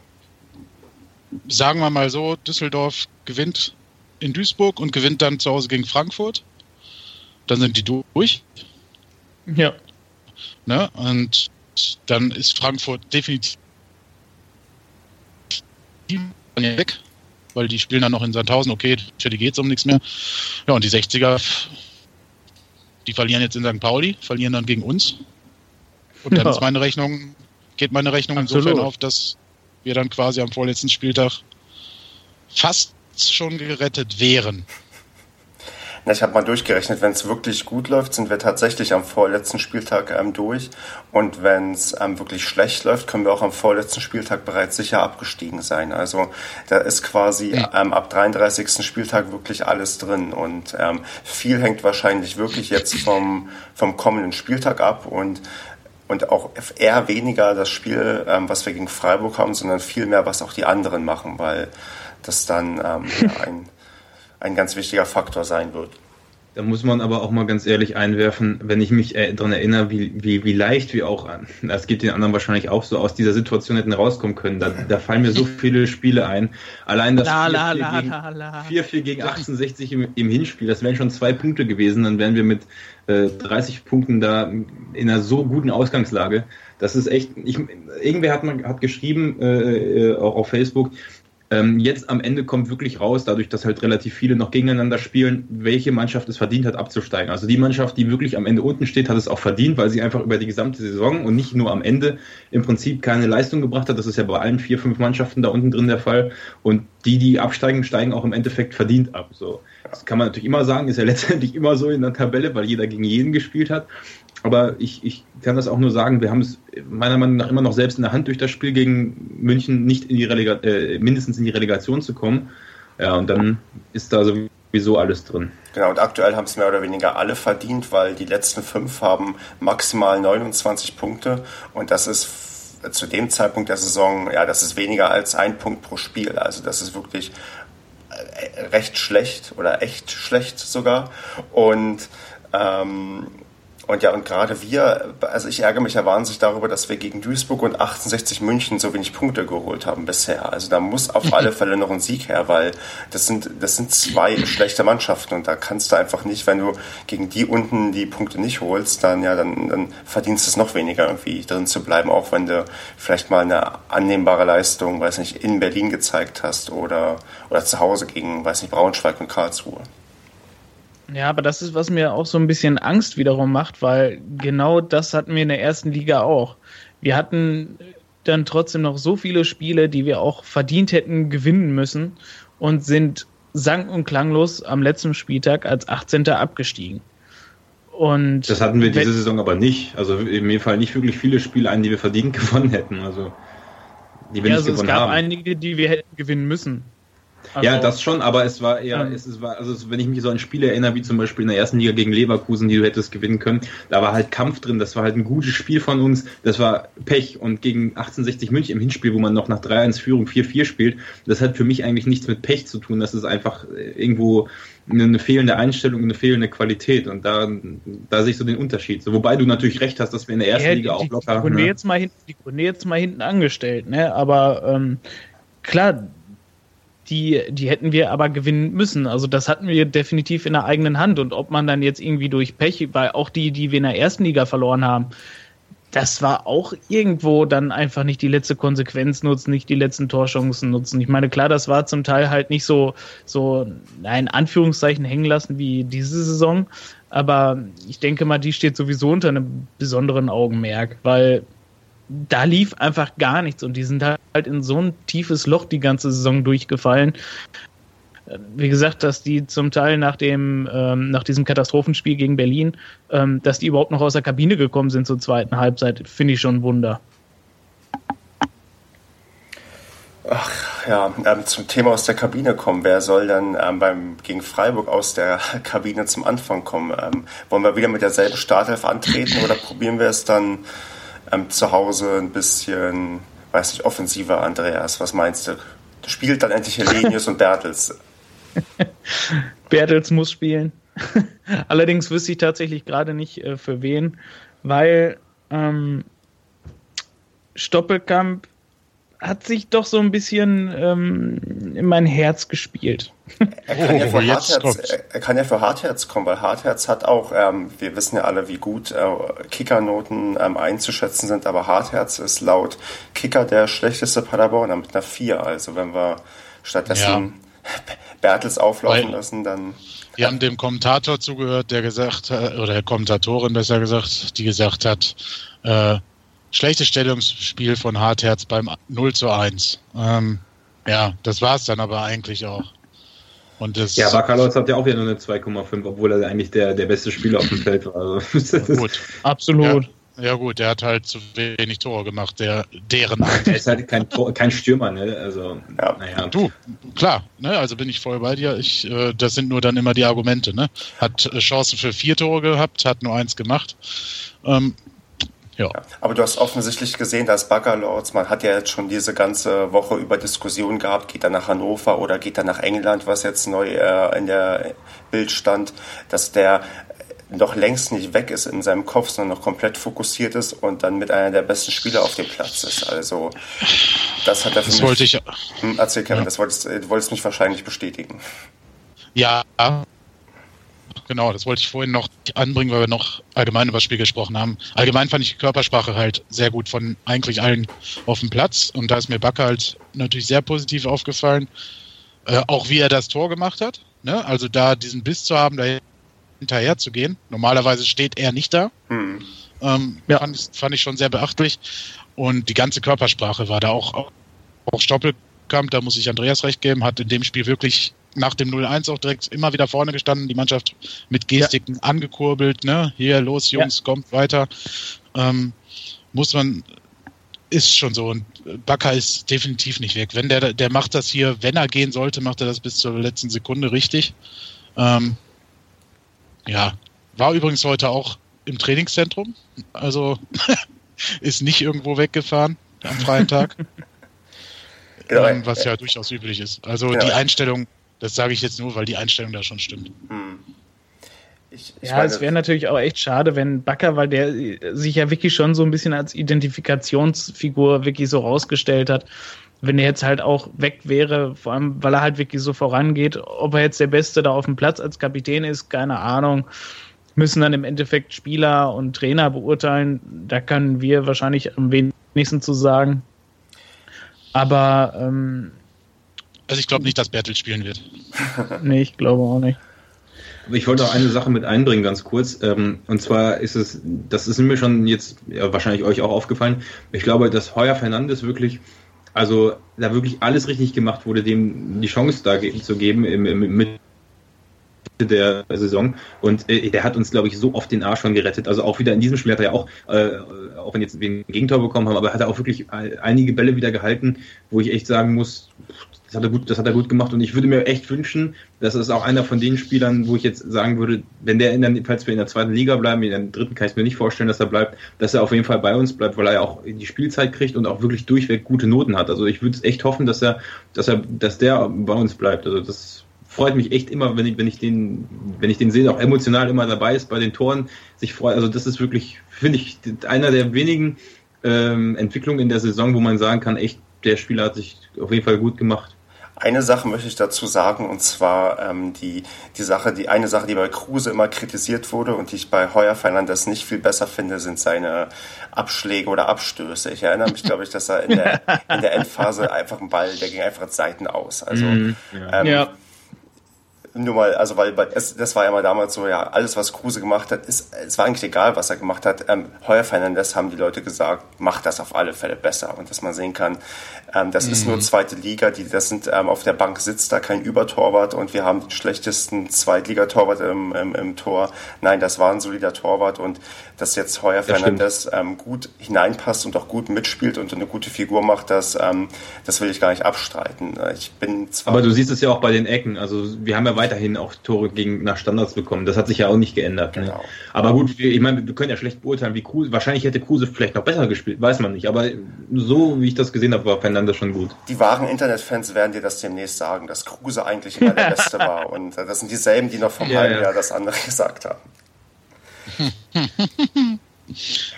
sagen wir mal so, Düsseldorf gewinnt in Duisburg und gewinnt dann zu Hause gegen Frankfurt. Dann sind die durch. Ja. Ne? Und dann ist Frankfurt definitiv weg weil die spielen dann noch in Sandhausen, okay, für die geht es um nichts mehr. Ja, und die 60er, die verlieren jetzt in St. Pauli, verlieren dann gegen uns. Und dann ja. ist meine Rechnung, geht meine Rechnung Absolut. insofern auf, dass wir dann quasi am vorletzten Spieltag fast schon gerettet wären. Na, ich habe mal durchgerechnet, wenn es wirklich gut läuft, sind wir tatsächlich am vorletzten Spieltag ähm, durch. Und wenn es ähm, wirklich schlecht läuft, können wir auch am vorletzten Spieltag bereits sicher abgestiegen sein. Also da ist quasi ja. ähm, ab 33. Spieltag wirklich alles drin. Und ähm, viel hängt wahrscheinlich wirklich jetzt vom, vom kommenden Spieltag ab. Und und auch eher weniger das Spiel, ähm, was wir gegen Freiburg haben, sondern viel mehr, was auch die anderen machen, weil das dann ähm, ja, ein, ein ganz wichtiger Faktor sein wird. Da muss man aber auch mal ganz ehrlich einwerfen, wenn ich mich daran erinnere, wie, wie, wie leicht wir auch, das geht den anderen wahrscheinlich auch so, aus dieser Situation hätten rauskommen können. Da, da fallen mir so viele Spiele ein. Allein das 4-4 gegen, gegen 68 im, im, Hinspiel, das wären schon zwei Punkte gewesen, dann wären wir mit äh, 30 Punkten da in einer so guten Ausgangslage. Das ist echt, ich, irgendwer hat, hat geschrieben, äh, äh auch auf Facebook, ähm, jetzt am Ende kommt wirklich raus, dadurch, dass halt relativ viele noch gegeneinander spielen, welche Mannschaft es verdient hat, abzusteigen. Also die Mannschaft, die wirklich am Ende unten steht, hat es auch verdient, weil sie einfach über die gesamte Saison und nicht nur am Ende im Prinzip keine Leistung gebracht hat. Das ist ja bei allen vier, fünf Mannschaften da unten drin der Fall. Und die, die absteigen, steigen auch im Endeffekt verdient ab. So. Das kann man natürlich immer sagen, ist ja letztendlich immer so in der Tabelle, weil jeder gegen jeden gespielt hat. Aber ich, ich kann das auch nur sagen, wir haben es meiner Meinung nach immer noch selbst in der Hand durch das Spiel gegen München nicht in die Relega äh, mindestens in die Relegation zu kommen. Ja, und dann ist da sowieso alles drin. Genau, und aktuell haben es mehr oder weniger alle verdient, weil die letzten fünf haben maximal 29 Punkte und das ist zu dem Zeitpunkt der Saison, ja, das ist weniger als ein Punkt pro Spiel. Also das ist wirklich äh, recht schlecht oder echt schlecht sogar. Und ähm, und ja, und gerade wir, also ich ärgere mich ja wahnsinnig darüber, dass wir gegen Duisburg und 68 München so wenig Punkte geholt haben bisher. Also da muss auf alle Fälle noch ein Sieg her, weil das sind, das sind zwei schlechte Mannschaften und da kannst du einfach nicht, wenn du gegen die unten die Punkte nicht holst, dann ja, dann, dann verdienst du es noch weniger irgendwie drin zu bleiben, auch wenn du vielleicht mal eine annehmbare Leistung, weiß nicht, in Berlin gezeigt hast oder, oder zu Hause gegen, weiß nicht, Braunschweig und Karlsruhe. Ja, aber das ist, was mir auch so ein bisschen Angst wiederum macht, weil genau das hatten wir in der ersten Liga auch. Wir hatten dann trotzdem noch so viele Spiele, die wir auch verdient hätten gewinnen müssen und sind sang- und klanglos am letzten Spieltag als 18. abgestiegen. Und das hatten wir diese Saison aber nicht. Also mir fallen nicht wirklich viele Spiele ein, die wir verdient gewonnen hätten. Also die wir ja, nicht also gewonnen es gab haben. einige, die wir hätten gewinnen müssen. Also, ja, das schon, aber es war eher, ähm, es war, also wenn ich mich so an Spiele erinnere, wie zum Beispiel in der ersten Liga gegen Leverkusen, die du hättest gewinnen können, da war halt Kampf drin, das war halt ein gutes Spiel von uns, das war Pech und gegen 1860 München im Hinspiel, wo man noch nach 3-1 Führung 4-4 spielt, das hat für mich eigentlich nichts mit Pech zu tun, das ist einfach irgendwo eine fehlende Einstellung, eine fehlende Qualität und da, da sehe ich so den Unterschied. So, wobei du natürlich recht hast, dass wir in der ersten ja, Liga die, auch locker... Die Kunde, ne? jetzt mal hinten, die Kunde jetzt mal hinten angestellt, ne? aber ähm, klar, die, die hätten wir aber gewinnen müssen. Also das hatten wir definitiv in der eigenen Hand. Und ob man dann jetzt irgendwie durch Pech, weil auch die, die wir in der ersten Liga verloren haben, das war auch irgendwo dann einfach nicht die letzte Konsequenz nutzen, nicht die letzten Torchancen nutzen. Ich meine, klar, das war zum Teil halt nicht so, so, in Anführungszeichen hängen lassen wie diese Saison. Aber ich denke mal, die steht sowieso unter einem besonderen Augenmerk, weil da lief einfach gar nichts und die sind halt in so ein tiefes Loch die ganze Saison durchgefallen. Wie gesagt, dass die zum Teil nach dem, ähm, nach diesem Katastrophenspiel gegen Berlin, ähm, dass die überhaupt noch aus der Kabine gekommen sind zur zweiten Halbzeit, finde ich schon ein Wunder. Ach ja, ähm, zum Thema aus der Kabine kommen. Wer soll dann ähm, beim gegen Freiburg aus der Kabine zum Anfang kommen? Ähm, wollen wir wieder mit derselben Startelf antreten oder probieren wir es dann ähm, zu Hause ein bisschen, weiß nicht, offensiver, Andreas. Was meinst du? Spielt dann endlich Helenius und Bertels. Bertels muss spielen. Allerdings wüsste ich tatsächlich gerade nicht äh, für wen, weil ähm, Stoppelkamp hat sich doch so ein bisschen ähm, in mein Herz gespielt. Er kann, ja oh, für Hartherz, er kann ja für Hartherz kommen, weil Hartherz hat auch, ähm, wir wissen ja alle, wie gut äh, Kickernoten ähm, einzuschätzen sind, aber Hartherz ist laut Kicker der schlechteste Paderborner mit einer 4. Also wenn wir stattdessen ja. Bertels auflaufen weil lassen, dann. Wir haben dem Kommentator zugehört, der gesagt hat, oder der Kommentatorin besser gesagt, die gesagt hat, äh, schlechtes Stellungsspiel von Hartherz beim 0 zu 1. Ähm, ja, das war es dann aber eigentlich auch. Und das ja, Bakalotz hat ja auch wieder nur eine 2,5, obwohl er eigentlich der, der beste Spieler auf dem Feld war. Also, gut. Absolut. Ja, ja, gut, der hat halt zu wenig Tore gemacht, der deren. er ist halt kein, Tor, kein Stürmer, ne? Also, ja. naja. Du, klar, ne? Also bin ich voll bei dir. Ich, äh, das sind nur dann immer die Argumente, ne? Hat äh, Chancen für vier Tore gehabt, hat nur eins gemacht. Ähm, ja. ja. Aber du hast offensichtlich gesehen, dass Baggerlords, man hat ja jetzt schon diese ganze Woche über Diskussionen gehabt, geht er nach Hannover oder geht er nach England, was jetzt neu äh, in der Bild stand, dass der noch längst nicht weg ist in seinem Kopf, sondern noch komplett fokussiert ist und dann mit einer der besten Spieler auf dem Platz ist. Also das hat er für das mich... Wollte ich, hm, erzähl Kevin, ja. das wolltest, du wolltest mich wahrscheinlich bestätigen. Ja, genau, das wollte ich vorhin noch anbringen, weil wir noch allgemein über das Spiel gesprochen haben. Allgemein fand ich die Körpersprache halt sehr gut von eigentlich allen auf dem Platz und da ist mir Bakker halt natürlich sehr positiv aufgefallen. Äh, auch wie er das Tor gemacht hat. Ne? Also da diesen Biss zu haben, da hinterher zu gehen. Normalerweise steht er nicht da. Mhm. Ähm, ja. fand, ich, fand ich schon sehr beachtlich. Und die ganze Körpersprache war da auch, auch Stoppelkamp, da muss ich Andreas recht geben, hat in dem Spiel wirklich nach dem 0-1 auch direkt immer wieder vorne gestanden, die Mannschaft mit Gestiken ja. angekurbelt, ne? Hier, los, Jungs, ja. kommt weiter. Ähm, muss man, ist schon so. Und Bakker ist definitiv nicht weg. Wenn der, der macht das hier, wenn er gehen sollte, macht er das bis zur letzten Sekunde richtig. Ähm, ja, war übrigens heute auch im Trainingszentrum. Also ist nicht irgendwo weggefahren am freien Tag. Ähm, was ja durchaus üblich ist. Also ja. die Einstellung das sage ich jetzt nur, weil die Einstellung da schon stimmt. Hm. Ich, ich ja, meine, es wäre natürlich auch echt schade, wenn Bakker, weil der sich ja wirklich schon so ein bisschen als Identifikationsfigur wirklich so rausgestellt hat, wenn er jetzt halt auch weg wäre, vor allem weil er halt wirklich so vorangeht, ob er jetzt der Beste da auf dem Platz als Kapitän ist, keine Ahnung. Müssen dann im Endeffekt Spieler und Trainer beurteilen. Da können wir wahrscheinlich am wenigsten zu sagen. Aber ähm, also ich glaube nicht, dass Bertel spielen wird. nee, ich glaube auch nicht. Ich wollte auch eine Sache mit einbringen, ganz kurz. Ähm, und zwar ist es, das ist mir schon jetzt ja, wahrscheinlich euch auch aufgefallen. Ich glaube, dass Heuer Fernandes wirklich, also da wirklich alles richtig gemacht wurde, dem die Chance da zu geben im, im, mit der Saison und äh, der hat uns, glaube ich, so oft den Arsch schon gerettet. Also auch wieder in diesem Spiel hat er ja auch, äh, auch wenn jetzt wir ein Gegentor bekommen haben, aber hat er auch wirklich einige Bälle wieder gehalten, wo ich echt sagen muss, Das hat, er gut, das hat er gut gemacht und ich würde mir echt wünschen, das ist auch einer von den Spielern, wo ich jetzt sagen würde, wenn der in der, falls wir in der zweiten Liga bleiben, in der dritten kann ich mir nicht vorstellen, dass er bleibt, dass er auf jeden Fall bei uns bleibt, weil er auch die Spielzeit kriegt und auch wirklich durchweg gute Noten hat. Also ich würde es echt hoffen, dass er, dass er, dass der bei uns bleibt. Also das freut mich echt immer, wenn ich, wenn ich den, wenn ich den sehe, auch emotional immer dabei ist bei den Toren, sich freut. Also das ist wirklich, finde ich, einer der wenigen ähm, Entwicklungen in der Saison, wo man sagen kann, echt, der Spieler hat sich auf jeden Fall gut gemacht. Eine Sache möchte ich dazu sagen, und zwar ähm, die, die Sache, die eine Sache, die bei Kruse immer kritisiert wurde und die ich bei Heuer Fernandes nicht viel besser finde, sind seine Abschläge oder Abstöße. Ich erinnere mich, glaube ich, dass er in der, in der Endphase einfach ein Ball, der ging einfach Seiten aus. Also mm, ja. Ähm, ja nur mal, also weil, weil es, das war ja mal damals so, ja, alles, was Kruse gemacht hat, ist, es war eigentlich egal, was er gemacht hat. Ähm, Heuer Fernandes haben die Leute gesagt, macht das auf alle Fälle besser. Und dass man sehen kann, ähm, das mhm. ist nur mhm. zweite Liga, die, das sind, ähm, auf der Bank sitzt da kein Übertorwart und wir haben den schlechtesten Zweitligatorwart im, im, im Tor. Nein, das war ein solider Torwart und dass jetzt Heuer Fernandes ähm, gut hineinpasst und auch gut mitspielt und eine gute Figur macht, das, ähm, das will ich gar nicht abstreiten. Ich bin zwar Aber du siehst es ja auch bei den Ecken. Also wir haben ja weiterhin auch Tore gegen nach Standards bekommen. Das hat sich ja auch nicht geändert. Ne? Genau. Ne? Aber gut, ich meine, wir können ja schlecht beurteilen, wie Kruse, wahrscheinlich hätte Kruse vielleicht noch besser gespielt, weiß man nicht. Aber so wie ich das gesehen habe, war Fernandes schon gut. Die wahren Internetfans werden dir das demnächst sagen, dass Kruse eigentlich immer der Beste war. Und das sind dieselben, die noch vom ja, halben ja. Jahr das andere gesagt haben.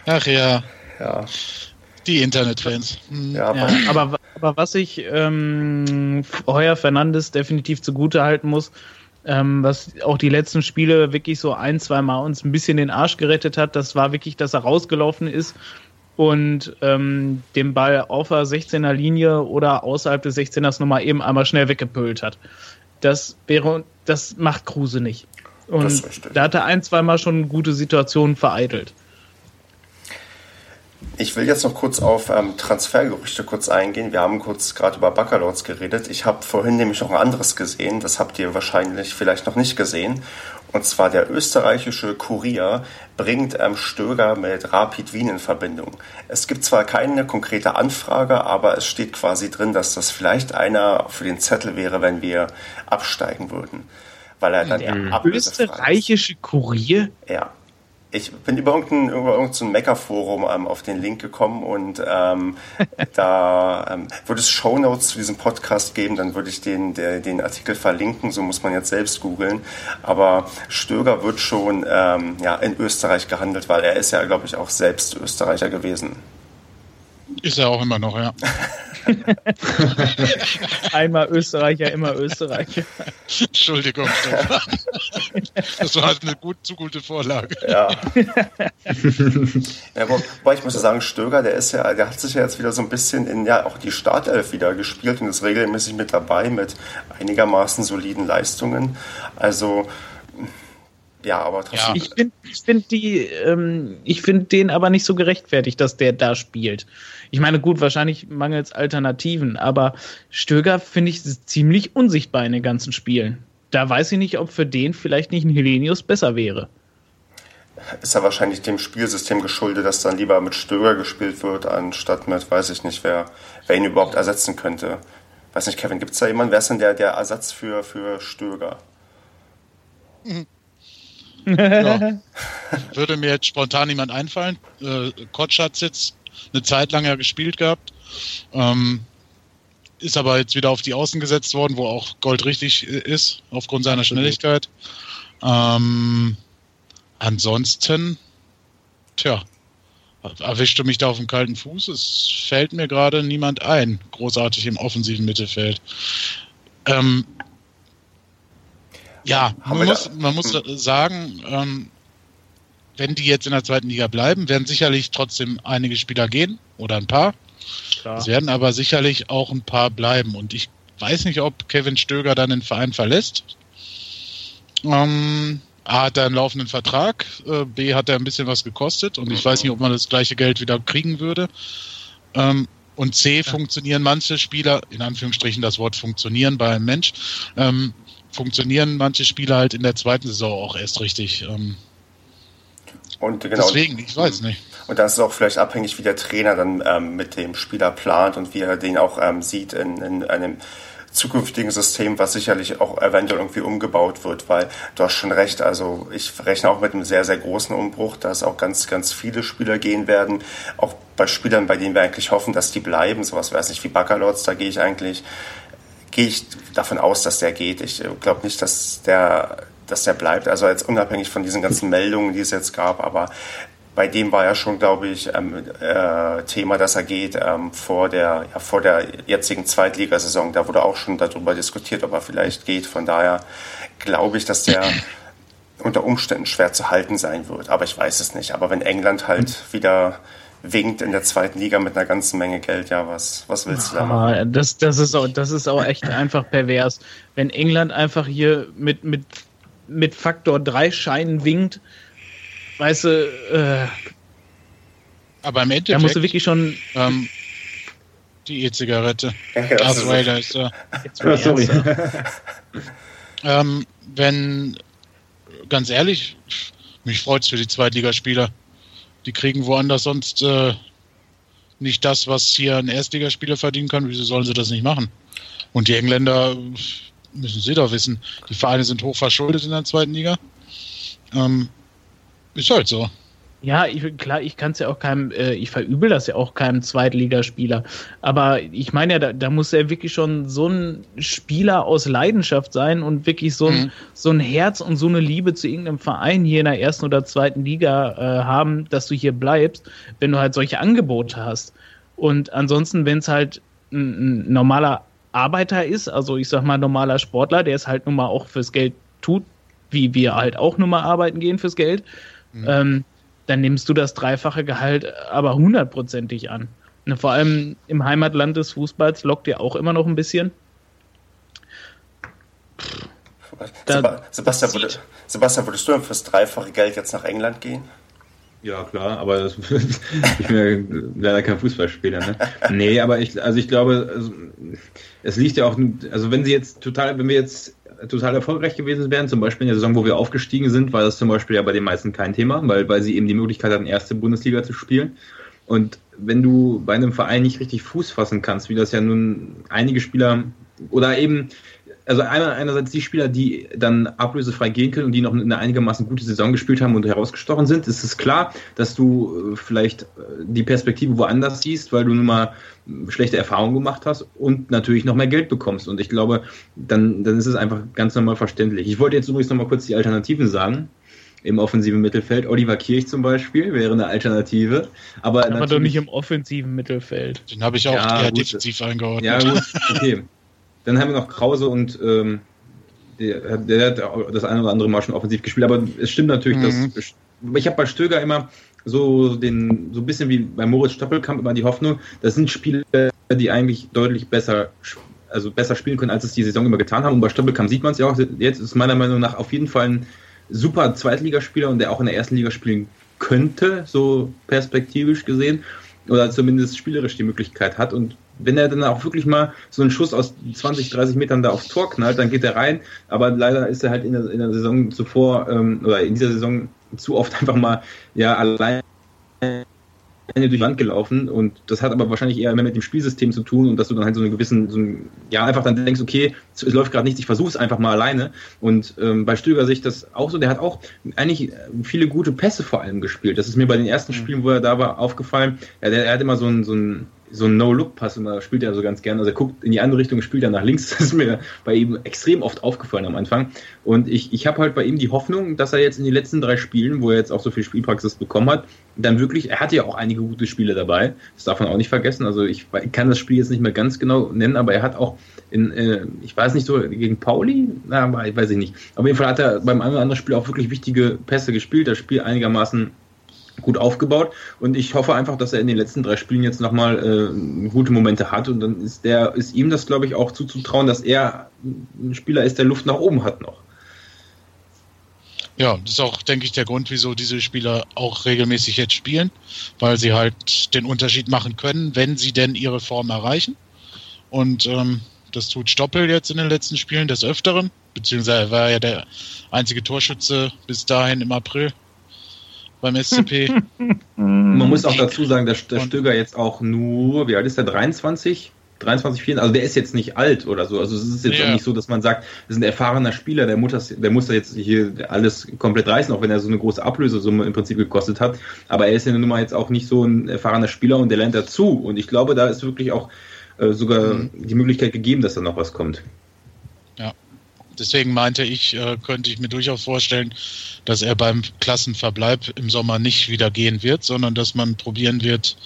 Ach ja. Ja. Die Internetfans. Ja, ja, aber, aber was ich ähm, Heuer Fernandes definitiv zugute halten muss, ähm, was auch die letzten Spiele wirklich so ein, zwei Mal uns ein bisschen den Arsch gerettet hat, das war wirklich, dass er rausgelaufen ist und ähm, den Ball auf der 16er Linie oder außerhalb des 16ers nochmal eben einmal schnell weggepölt hat. Das wäre, das macht Kruse nicht. Und da hat er ein, zweimal schon gute Situationen vereitelt. Ich will jetzt noch kurz auf ähm, Transfergerüchte kurz eingehen. Wir haben kurz gerade über Baccalords geredet. Ich habe vorhin nämlich noch ein anderes gesehen. Das habt ihr wahrscheinlich vielleicht noch nicht gesehen. Und zwar der österreichische Kurier bringt ähm, Stöger mit Rapid Wien in Verbindung. Es gibt zwar keine konkrete Anfrage, aber es steht quasi drin, dass das vielleicht einer für den Zettel wäre, wenn wir absteigen würden. Weil er dann der österreichische Kurier? Ja ich bin über irgendein, über irgendein Mecker-Forum ähm, auf den Link gekommen und ähm, da ähm, würde es Shownotes zu diesem Podcast geben, dann würde ich den, der, den Artikel verlinken, so muss man jetzt selbst googeln. Aber Stöger wird schon ähm, ja, in Österreich gehandelt, weil er ist ja, glaube ich, auch selbst Österreicher gewesen. Ist er auch immer noch, ja. Einmal Österreicher, immer Österreicher. Entschuldigung, Das war halt eine gut, zu gute Vorlage. Ja. ja wobei ich muss sagen, Stöger, der ist ja, der hat sich ja jetzt wieder so ein bisschen in ja auch die Startelf wieder gespielt und ist regelmäßig mit dabei mit einigermaßen soliden Leistungen. Also ja, aber trotzdem. Ich finde ich find die, ähm, ich finde den aber nicht so gerechtfertigt, dass der da spielt. Ich meine, gut, wahrscheinlich mangels Alternativen, aber Stöger finde ich ziemlich unsichtbar in den ganzen Spielen. Da weiß ich nicht, ob für den vielleicht nicht ein Helenius besser wäre. Ist ja wahrscheinlich dem Spielsystem geschuldet, dass dann lieber mit Stöger gespielt wird, anstatt mit, weiß ich nicht, wer, wer ihn überhaupt ersetzen könnte. Weiß nicht, Kevin, gibt es da jemanden? Wer ist denn der, der Ersatz für, für Stöger? Mhm. Ja. Würde mir jetzt spontan niemand einfallen. Äh, Kotsch hat jetzt eine Zeit lang ja gespielt gehabt. Ähm, ist aber jetzt wieder auf die Außen gesetzt worden, wo auch Gold richtig ist, aufgrund seiner Schnelligkeit. Ähm, ansonsten, tja, erwischte mich da auf dem kalten Fuß. Es fällt mir gerade niemand ein, großartig im offensiven Mittelfeld. Ähm, ja, man muss, man muss hm. sagen, ähm, wenn die jetzt in der zweiten Liga bleiben, werden sicherlich trotzdem einige Spieler gehen oder ein paar. Klar. Es werden aber sicherlich auch ein paar bleiben. Und ich weiß nicht, ob Kevin Stöger dann den Verein verlässt. Ähm, A hat er einen laufenden Vertrag, äh, B hat er ein bisschen was gekostet und ich weiß nicht, ob man das gleiche Geld wieder kriegen würde. Ähm, und C funktionieren manche Spieler, in Anführungsstrichen das Wort funktionieren bei einem Mensch, ähm, funktionieren manche Spieler halt in der zweiten Saison auch erst richtig. Ähm, und genau, Deswegen, ich weiß nicht. Und das ist auch vielleicht abhängig, wie der Trainer dann ähm, mit dem Spieler plant und wie er den auch ähm, sieht in, in einem zukünftigen System, was sicherlich auch eventuell irgendwie umgebaut wird, weil du hast schon recht, also ich rechne auch mit einem sehr, sehr großen Umbruch, dass auch ganz, ganz viele Spieler gehen werden, auch bei Spielern, bei denen wir eigentlich hoffen, dass die bleiben, sowas weiß nicht wie Baccalords, da gehe ich eigentlich, gehe ich davon aus, dass der geht. Ich glaube nicht, dass der dass der bleibt. Also jetzt unabhängig von diesen ganzen Meldungen, die es jetzt gab, aber bei dem war ja schon, glaube ich, ähm, äh, Thema, dass er geht ähm, vor, der, ja, vor der jetzigen Zweitligasaison. Da wurde auch schon darüber diskutiert, ob er vielleicht geht. Von daher glaube ich, dass der unter Umständen schwer zu halten sein wird. Aber ich weiß es nicht. Aber wenn England halt wieder winkt in der zweiten Liga mit einer ganzen Menge Geld, ja, was, was willst du da machen? Das, das, ist auch, das ist auch echt einfach pervers. Wenn England einfach hier mit, mit, mit Faktor 3 Scheinen winkt, weißt du, äh, aber im Endeffekt. Da musst du wirklich schon. Ähm, die E-Zigarette. Darth Vader ist da. Oh, sorry. ähm, wenn, ganz ehrlich, mich freut's für die Zweitligaspieler. Die kriegen woanders sonst äh, nicht das, was hier ein Erstligaspieler verdienen kann. Wieso sollen sie das nicht machen? Und die Engländer müssen sie doch wissen. Die Vereine sind hoch verschuldet in der zweiten Liga. Ähm, ist halt so. Ja, ich, klar, ich kann es ja auch keinem, äh, ich verübel das ja auch keinem Zweitligaspieler. Aber ich meine ja, da, da muss er wirklich schon so ein Spieler aus Leidenschaft sein und wirklich so ein, mhm. so ein Herz und so eine Liebe zu irgendeinem Verein hier in der ersten oder zweiten Liga äh, haben, dass du hier bleibst, wenn du halt solche Angebote hast. Und ansonsten, wenn es halt ein, ein normaler Arbeiter ist, also ich sag mal normaler Sportler, der es halt nun mal auch fürs Geld tut, wie wir halt auch nun mal arbeiten gehen fürs Geld, mhm. ähm, dann nimmst du das dreifache Gehalt aber hundertprozentig an. Und vor allem im Heimatland des Fußballs lockt dir auch immer noch ein bisschen. Da, Sebastian, würde, Sebastian, würdest du fürs dreifache Geld jetzt nach England gehen? Ja, klar, aber das, ich bin ja leider kein Fußballspieler. Ne? Nee, aber ich, also ich glaube, also, es liegt ja auch, also wenn sie jetzt total, wenn wir jetzt total erfolgreich gewesen wären. Zum Beispiel in der Saison, wo wir aufgestiegen sind, war das zum Beispiel ja bei den meisten kein Thema, weil, weil sie eben die Möglichkeit hatten, erste Bundesliga zu spielen. Und wenn du bei einem Verein nicht richtig Fuß fassen kannst, wie das ja nun einige Spieler oder eben also einerseits die Spieler, die dann ablösefrei gehen können und die noch eine einigermaßen gute Saison gespielt haben und herausgestochen sind, ist es klar, dass du äh, vielleicht äh, die Perspektive woanders siehst, weil du nun mal schlechte Erfahrungen gemacht hast und natürlich noch mehr Geld bekommst. Und ich glaube, dann, dann ist es einfach ganz normal verständlich. Ich wollte jetzt übrigens noch mal kurz die Alternativen sagen im offensiven Mittelfeld. Oliver Kirch zum Beispiel wäre eine Alternative. Aber, aber doch nicht im offensiven Mittelfeld. Den habe ich auch ja, eher gut. defensiv eingeordnet. Ja, gut, okay. Dann haben wir noch Krause und ähm, der, der, hat das eine oder andere Mal schon offensiv gespielt. Aber es stimmt natürlich, mhm. dass ich habe bei Stöger immer so den so ein bisschen wie bei Moritz Stoppelkamp immer die Hoffnung, das sind Spieler, die eigentlich deutlich besser also besser spielen können, als es die Saison immer getan haben. Und bei Stoppelkamp sieht man es ja auch. Jetzt ist meiner Meinung nach auf jeden Fall ein super Zweitligaspieler und der auch in der ersten Liga spielen könnte, so perspektivisch gesehen, oder zumindest spielerisch die Möglichkeit hat. Und wenn er dann auch wirklich mal so einen Schuss aus 20, 30 Metern da aufs Tor knallt, dann geht er rein. Aber leider ist er halt in der, in der Saison zuvor ähm, oder in dieser Saison zu oft einfach mal ja allein durch die Wand gelaufen und das hat aber wahrscheinlich eher mehr mit dem Spielsystem zu tun und dass du dann halt so einen gewissen, so einen, ja, einfach dann denkst, okay, es läuft gerade nichts, ich versuche es einfach mal alleine. Und ähm, bei Stöger sich das auch so, der hat auch eigentlich viele gute Pässe vor allem gespielt. Das ist mir bei den ersten mhm. Spielen, wo er da war, aufgefallen. Ja, der, er hat immer so ein, so ein so ein No-Look-Pass immer spielt er so ganz gerne. Also er guckt in die andere Richtung, spielt er nach links. Das ist mir bei ihm extrem oft aufgefallen am Anfang. Und ich, ich habe halt bei ihm die Hoffnung, dass er jetzt in den letzten drei Spielen, wo er jetzt auch so viel Spielpraxis bekommen hat, dann wirklich, er hatte ja auch einige gute Spiele dabei. Das darf man auch nicht vergessen. Also ich kann das Spiel jetzt nicht mehr ganz genau nennen, aber er hat auch in, äh, ich weiß nicht so, gegen Pauli? Na, weiß ich nicht. Auf jeden Fall hat er beim einen oder anderen Spiel auch wirklich wichtige Pässe gespielt. Das Spiel einigermaßen gut aufgebaut und ich hoffe einfach, dass er in den letzten drei Spielen jetzt nochmal äh, gute Momente hat und dann ist der ist ihm das glaube ich auch zuzutrauen, dass er ein Spieler ist, der Luft nach oben hat noch. Ja, das ist auch, denke ich, der Grund, wieso diese Spieler auch regelmäßig jetzt spielen, weil sie halt den Unterschied machen können, wenn sie denn ihre Form erreichen. Und ähm, das tut Stoppel jetzt in den letzten Spielen des Öfteren, beziehungsweise er war ja der einzige Torschütze bis dahin im April beim SCP. Man muss auch dazu sagen, dass der Stöger jetzt auch nur, wie alt ist der, 23? 23, 24, also der ist jetzt nicht alt oder so. Also es ist jetzt ja. auch nicht so, dass man sagt, das ist ein erfahrener Spieler, der muss, der muss da jetzt hier alles komplett reißen, auch wenn er so eine große Ablösesumme im Prinzip gekostet hat. Aber er ist ja nun mal jetzt auch nicht so ein erfahrener Spieler und der lernt dazu. Und ich glaube, da ist wirklich auch äh, sogar mhm. die Möglichkeit gegeben, dass da noch was kommt. Ja. Deswegen meinte ich, äh, könnte ich mir durchaus vorstellen, dass er beim Klassenverbleib im Sommer nicht wieder gehen wird, sondern dass man probieren wird,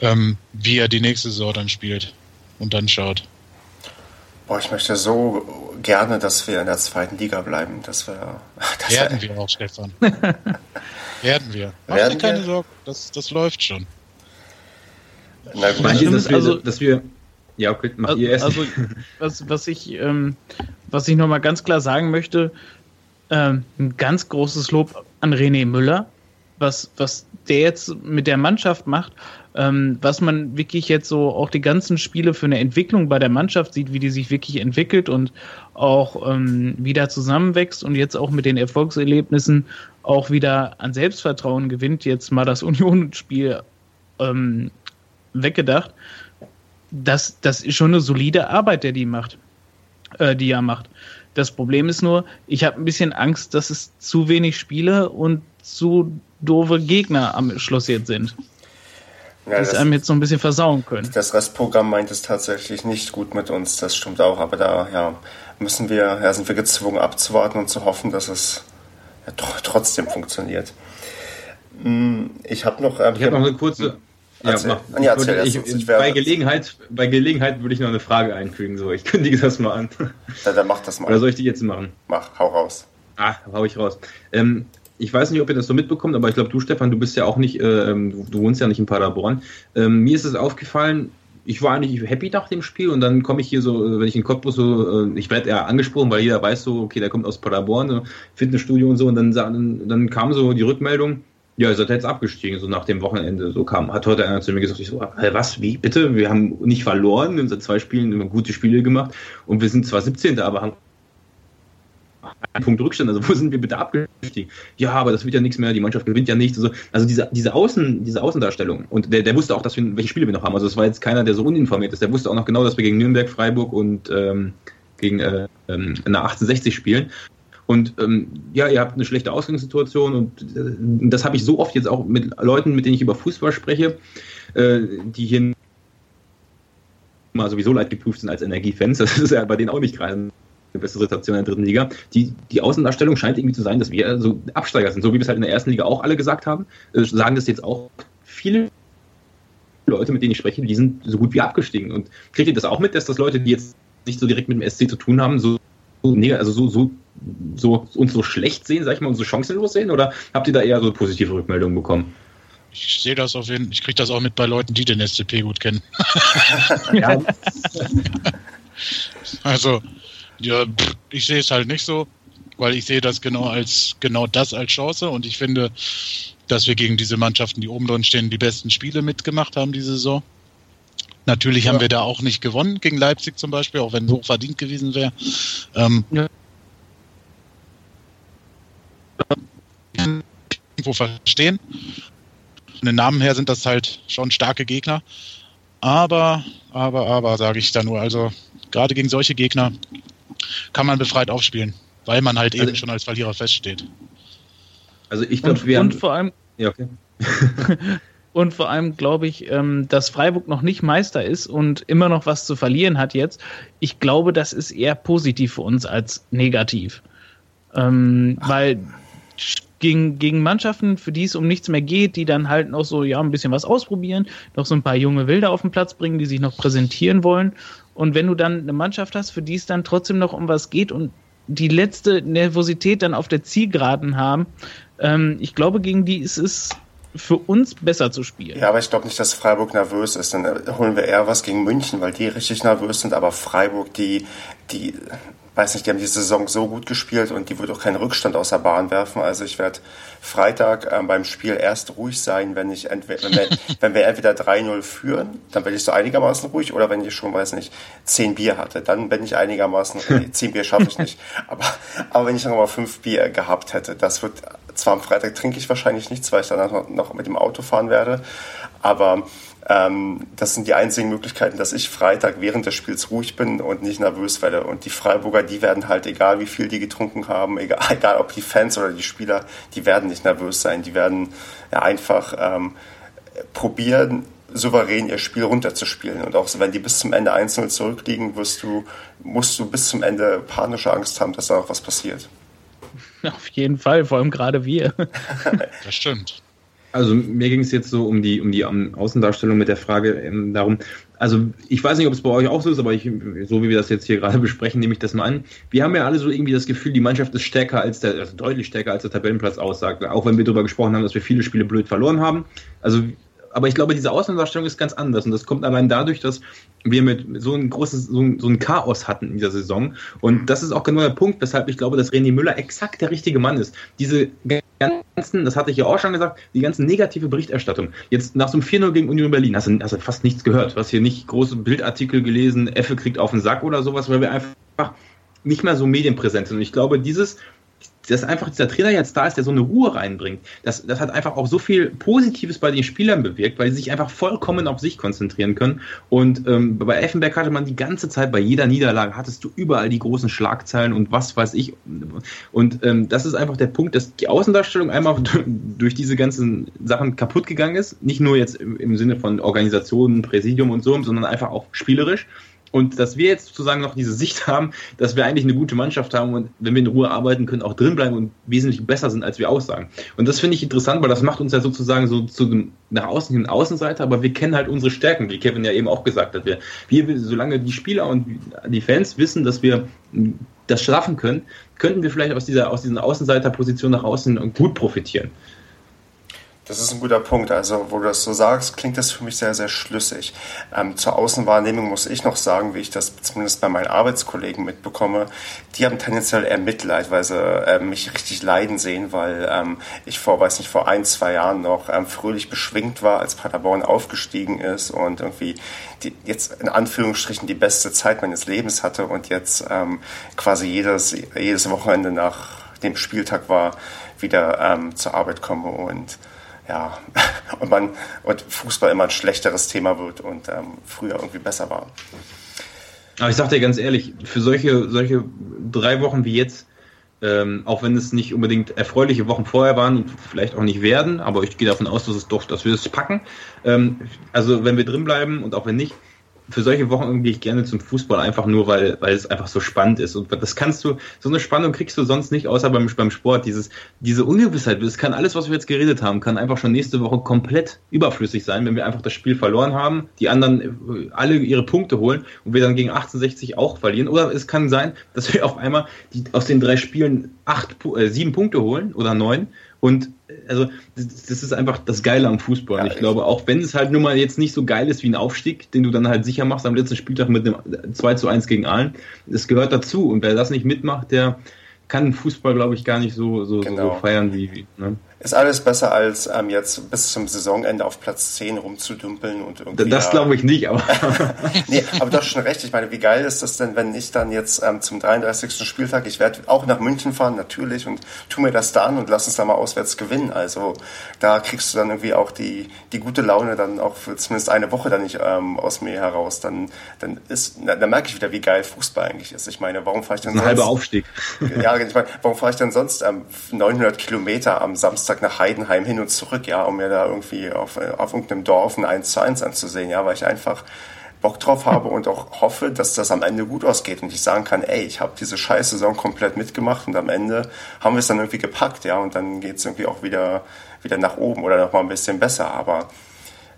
ähm, wie er die nächste Saison dann spielt und dann schaut. Boah, ich möchte so gerne, dass wir in der zweiten Liga bleiben. Das wir, das Werden wir auch, Stefan. Werden wir. Mach Werden dir keine wir? Sorgen, das, das läuft schon. Na gut. Meint ihr, dass wir, also, dass wir ja, okay, mach also, ihr erst. Also, was, was ich, ähm, was ich nochmal ganz klar sagen möchte, ähm, ein ganz großes Lob an René Müller, was, was der jetzt mit der Mannschaft macht, ähm, was man wirklich jetzt so auch die ganzen Spiele für eine Entwicklung bei der Mannschaft sieht, wie die sich wirklich entwickelt und auch ähm, wieder zusammenwächst und jetzt auch mit den Erfolgserlebnissen auch wieder an Selbstvertrauen gewinnt, jetzt mal das Union-Spiel ähm, weggedacht das, das ist schon eine solide Arbeit, der die macht, äh, die er macht. Das Problem ist nur, ich habe ein bisschen Angst, dass es zu wenig Spiele und zu doofe Gegner am Schluss jetzt sind. Ja, die es einem jetzt so ein bisschen versauen können. Das Restprogramm meint es tatsächlich nicht gut mit uns, das stimmt auch, aber da ja, müssen wir, ja, sind wir gezwungen abzuwarten und zu hoffen, dass es ja, trotzdem funktioniert. Hm, ich habe noch. Ähm, ich habe noch eine kurze, ja, mach. Ja, erzähl ich, ich, bei, Gelegenheit, bei Gelegenheit würde ich noch eine Frage einfügen. So, ich kündige das mal an. Ja, dann mach das mal. Oder soll ich die jetzt machen? Mach, hau raus. Ah, hau ich raus. Ähm, ich weiß nicht, ob ihr das so mitbekommt, aber ich glaube, du, Stefan, du bist ja auch nicht, äh, du, du, wohnst ja nicht in Paderborn. Ähm, mir ist es aufgefallen, ich war eigentlich happy nach dem Spiel und dann komme ich hier so, äh, wenn ich in Cottbus so, äh, ich werde eher angesprochen, weil jeder weiß so, okay, der kommt aus Paderborn, so Fitnessstudio und so und dann, dann, dann kam so die Rückmeldung, ja, ihr seid jetzt abgestiegen, so nach dem Wochenende. So kam, hat heute einer zu mir gesagt, ich so, hey, was, wie, bitte? Wir haben nicht verloren, seit zwei Spielen immer gute Spiele gemacht und wir sind zwar 17. aber haben einen Punkt Rückstand, also wo sind wir bitte abgestiegen? Ja, aber das wird ja nichts mehr, die Mannschaft gewinnt ja nichts. Also, also diese, diese, Außen, diese Außendarstellung. Und der, der wusste auch, dass wir, welche Spiele wir noch haben. Also es war jetzt keiner, der so uninformiert ist. Der wusste auch noch genau, dass wir gegen Nürnberg, Freiburg und ähm, gegen äh, ähm, eine 1860 spielen. Und ähm, ja, ihr habt eine schlechte Ausgangssituation und äh, das habe ich so oft jetzt auch mit Leuten, mit denen ich über Fußball spreche, äh, die hier mal sowieso leid geprüft sind als Energiefans. Das ist ja bei denen auch nicht gerade eine beste Situation in der dritten Liga. Die, die Außendarstellung scheint irgendwie zu sein, dass wir so Absteiger sind, so wie wir es halt in der ersten Liga auch alle gesagt haben. Äh, sagen das jetzt auch viele Leute, mit denen ich spreche, die sind so gut wie abgestiegen. Und kriegt ihr das auch mit, dass das Leute, die jetzt nicht so direkt mit dem SC zu tun haben, so, also so, so so, uns so schlecht sehen, sag ich mal, und so chancenlos sehen? Oder habt ihr da eher so positive Rückmeldungen bekommen? Ich sehe das auf jeden ich kriege das auch mit bei Leuten, die den SCP gut kennen. ja. also, ja, ich sehe es halt nicht so, weil ich sehe das genau als genau das als Chance und ich finde, dass wir gegen diese Mannschaften, die oben drin stehen, die besten Spiele mitgemacht haben diese Saison. Natürlich ja. haben wir da auch nicht gewonnen gegen Leipzig zum Beispiel, auch wenn es hoch verdient gewesen wäre. Ähm, ja. irgendwo verstehen. Von den Namen her sind das halt schon starke Gegner. Aber, aber, aber, sage ich da nur. Also, gerade gegen solche Gegner kann man befreit aufspielen, weil man halt also, eben schon als Verlierer feststeht. Also, ich glaube, wir und vor allem. Ja, okay. und vor allem glaube ich, ähm, dass Freiburg noch nicht Meister ist und immer noch was zu verlieren hat jetzt. Ich glaube, das ist eher positiv für uns als negativ. Ähm, weil gegen, gegen Mannschaften, für die es um nichts mehr geht, die dann halt noch so, ja, ein bisschen was ausprobieren, noch so ein paar junge Wilder auf den Platz bringen, die sich noch präsentieren wollen. Und wenn du dann eine Mannschaft hast, für die es dann trotzdem noch um was geht und die letzte Nervosität dann auf der Zielgeraden haben, ähm, ich glaube, gegen die ist es für uns besser zu spielen. Ja, aber ich glaube nicht, dass Freiburg nervös ist. Dann holen wir eher was gegen München, weil die richtig nervös sind. Aber Freiburg, die, die weiß nicht, die haben die Saison so gut gespielt und die wird auch keinen Rückstand aus der Bahn werfen. Also ich werde Freitag ähm, beim Spiel erst ruhig sein, wenn ich entweder, wenn wir, wenn wir entweder 3-0 führen, dann bin ich so einigermaßen ruhig, oder wenn ich schon, weiß nicht, 10 Bier hatte, dann bin ich einigermaßen, nee, 10 Bier schaffe ich nicht. Aber, aber wenn ich noch mal 5 Bier gehabt hätte, das wird, zwar am Freitag trinke ich wahrscheinlich nichts, weil ich dann noch mit dem Auto fahren werde, Aber ähm, das sind die einzigen Möglichkeiten, dass ich Freitag während des Spiels ruhig bin und nicht nervös werde. Und die Freiburger, die werden halt, egal wie viel die getrunken haben, egal, egal ob die Fans oder die Spieler, die werden nicht nervös sein. Die werden ja, einfach ähm, probieren, souverän ihr Spiel runterzuspielen. Und auch wenn die bis zum Ende 1-0 zurückliegen, wirst du, musst du bis zum Ende panische Angst haben, dass da noch was passiert. Auf jeden Fall, vor allem gerade wir. das stimmt. Also mir ging es jetzt so um die, um die Außendarstellung mit der Frage ähm, darum, also ich weiß nicht, ob es bei euch auch so ist, aber ich, so wie wir das jetzt hier gerade besprechen, nehme ich das mal an. Wir haben ja alle so irgendwie das Gefühl, die Mannschaft ist stärker als der, also deutlich stärker als der Tabellenplatz aussagt. Auch wenn wir darüber gesprochen haben, dass wir viele Spiele blöd verloren haben. Also aber ich glaube, diese Außendarstellung ist ganz anders. Und das kommt allein dadurch, dass wir mit so ein großes, so ein, so ein Chaos hatten in dieser Saison. Und das ist auch genau der Punkt, weshalb ich glaube, dass René Müller exakt der richtige Mann ist. Diese ganzen, das hatte ich ja auch schon gesagt, die ganze negative Berichterstattung. Jetzt nach so einem 4-0 gegen Union Berlin hast du, hast du fast nichts gehört. Du hast hier nicht große Bildartikel gelesen, Effe kriegt auf den Sack oder sowas, weil wir einfach nicht mehr so medienpräsent sind. Und ich glaube, dieses dass einfach dieser Trainer jetzt da ist, der so eine Ruhe reinbringt. Das, das hat einfach auch so viel Positives bei den Spielern bewirkt, weil sie sich einfach vollkommen auf sich konzentrieren können. Und ähm, bei Effenberg hatte man die ganze Zeit, bei jeder Niederlage hattest du überall die großen Schlagzeilen und was weiß ich. Und ähm, das ist einfach der Punkt, dass die Außendarstellung einmal durch diese ganzen Sachen kaputt gegangen ist. Nicht nur jetzt im Sinne von Organisationen, Präsidium und so, sondern einfach auch spielerisch. Und dass wir jetzt sozusagen noch diese Sicht haben, dass wir eigentlich eine gute Mannschaft haben und wenn wir in Ruhe arbeiten können, auch drinbleiben und wesentlich besser sind, als wir aussagen. Und das finde ich interessant, weil das macht uns ja sozusagen so zu dem nach außen hin Außenseiter, aber wir kennen halt unsere Stärken, wie Kevin ja eben auch gesagt hat. Wir, wir solange die Spieler und die Fans wissen, dass wir das schaffen können, könnten wir vielleicht aus dieser, aus dieser Außenseiterposition nach außen gut profitieren. Das ist ein guter Punkt. Also, wo du das so sagst, klingt das für mich sehr, sehr schlüssig. Ähm, zur Außenwahrnehmung muss ich noch sagen, wie ich das zumindest bei meinen Arbeitskollegen mitbekomme. Die haben tendenziell eher Mitleid, weil sie äh, mich richtig leiden sehen, weil ähm, ich vor, weiß nicht, vor ein, zwei Jahren noch ähm, fröhlich beschwingt war, als Paderborn aufgestiegen ist und irgendwie die, jetzt in Anführungsstrichen die beste Zeit meines Lebens hatte und jetzt ähm, quasi jedes, jedes Wochenende nach dem Spieltag war, wieder ähm, zur Arbeit komme und ja, und man und Fußball immer ein schlechteres Thema wird und ähm, früher irgendwie besser war. Aber ich sag dir ganz ehrlich, für solche, solche drei Wochen wie jetzt, ähm, auch wenn es nicht unbedingt erfreuliche Wochen vorher waren und vielleicht auch nicht werden, aber ich gehe davon aus, dass es doch, dass wir es packen. Ähm, also wenn wir drin bleiben und auch wenn nicht, für solche Wochen gehe ich gerne zum Fußball, einfach nur, weil, weil es einfach so spannend ist. Und das kannst du, so eine Spannung kriegst du sonst nicht, außer beim, beim Sport. Dieses, diese Ungewissheit, es kann alles, was wir jetzt geredet haben, kann einfach schon nächste Woche komplett überflüssig sein, wenn wir einfach das Spiel verloren haben, die anderen äh, alle ihre Punkte holen und wir dann gegen 1860 auch verlieren. Oder es kann sein, dass wir auf einmal die, aus den drei Spielen acht, äh, sieben Punkte holen oder neun und also das, ist einfach das Geile am Fußball. Ja, ich glaube, auch wenn es halt nun mal jetzt nicht so geil ist wie ein Aufstieg, den du dann halt sicher machst am letzten Spieltag mit einem 2 zu 1 gegen Aalen, das gehört dazu. Und wer das nicht mitmacht, der kann Fußball, glaube ich, gar nicht so, so, genau. so feiern wie. wie ne? Ist alles besser, als ähm, jetzt bis zum Saisonende auf Platz 10 rumzudümpeln und irgendwie. Das glaube ich nicht, aber. nee, aber du hast schon recht. Ich meine, wie geil ist das denn, wenn ich dann jetzt ähm, zum 33. Spieltag, ich werde auch nach München fahren, natürlich, und tu mir das da an und lass uns da mal auswärts gewinnen. Also da kriegst du dann irgendwie auch die, die gute Laune dann auch für zumindest eine Woche dann nicht ähm, aus mir heraus. Dann, dann ist, dann, dann merke ich wieder, wie geil Fußball eigentlich ist. Ich meine, warum fahre ich dann Ein sonst, halber Aufstieg. ja, ich meine, warum fahre ich dann sonst ähm, 900 Kilometer am Samstag Samstag nach Heidenheim hin und zurück, ja, um mir da irgendwie auf, auf irgendeinem Dorf ein 1 zu 1 anzusehen, ja, weil ich einfach Bock drauf habe und auch hoffe, dass das am Ende gut ausgeht und ich sagen kann, ey, ich habe diese scheiß Saison komplett mitgemacht und am Ende haben wir es dann irgendwie gepackt, ja, und dann geht es irgendwie auch wieder, wieder nach oben oder noch mal ein bisschen besser, aber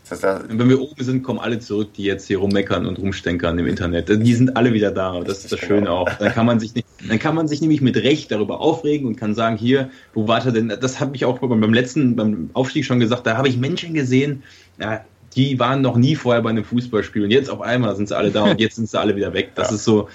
das, das wenn wir oben sind, kommen alle zurück, die jetzt hier rummeckern und rumstenkern im Internet. Die sind alle wieder da. Das ist das Schöne genau. auch. Dann kann man sich nicht, dann kann man sich nämlich mit Recht darüber aufregen und kann sagen, hier, wo warte denn? Das habe ich auch beim letzten, beim Aufstieg schon gesagt. Da habe ich Menschen gesehen, ja, die waren noch nie vorher bei einem Fußballspiel und jetzt auf einmal sind sie alle da und jetzt sind sie alle wieder weg. Das ja. ist so,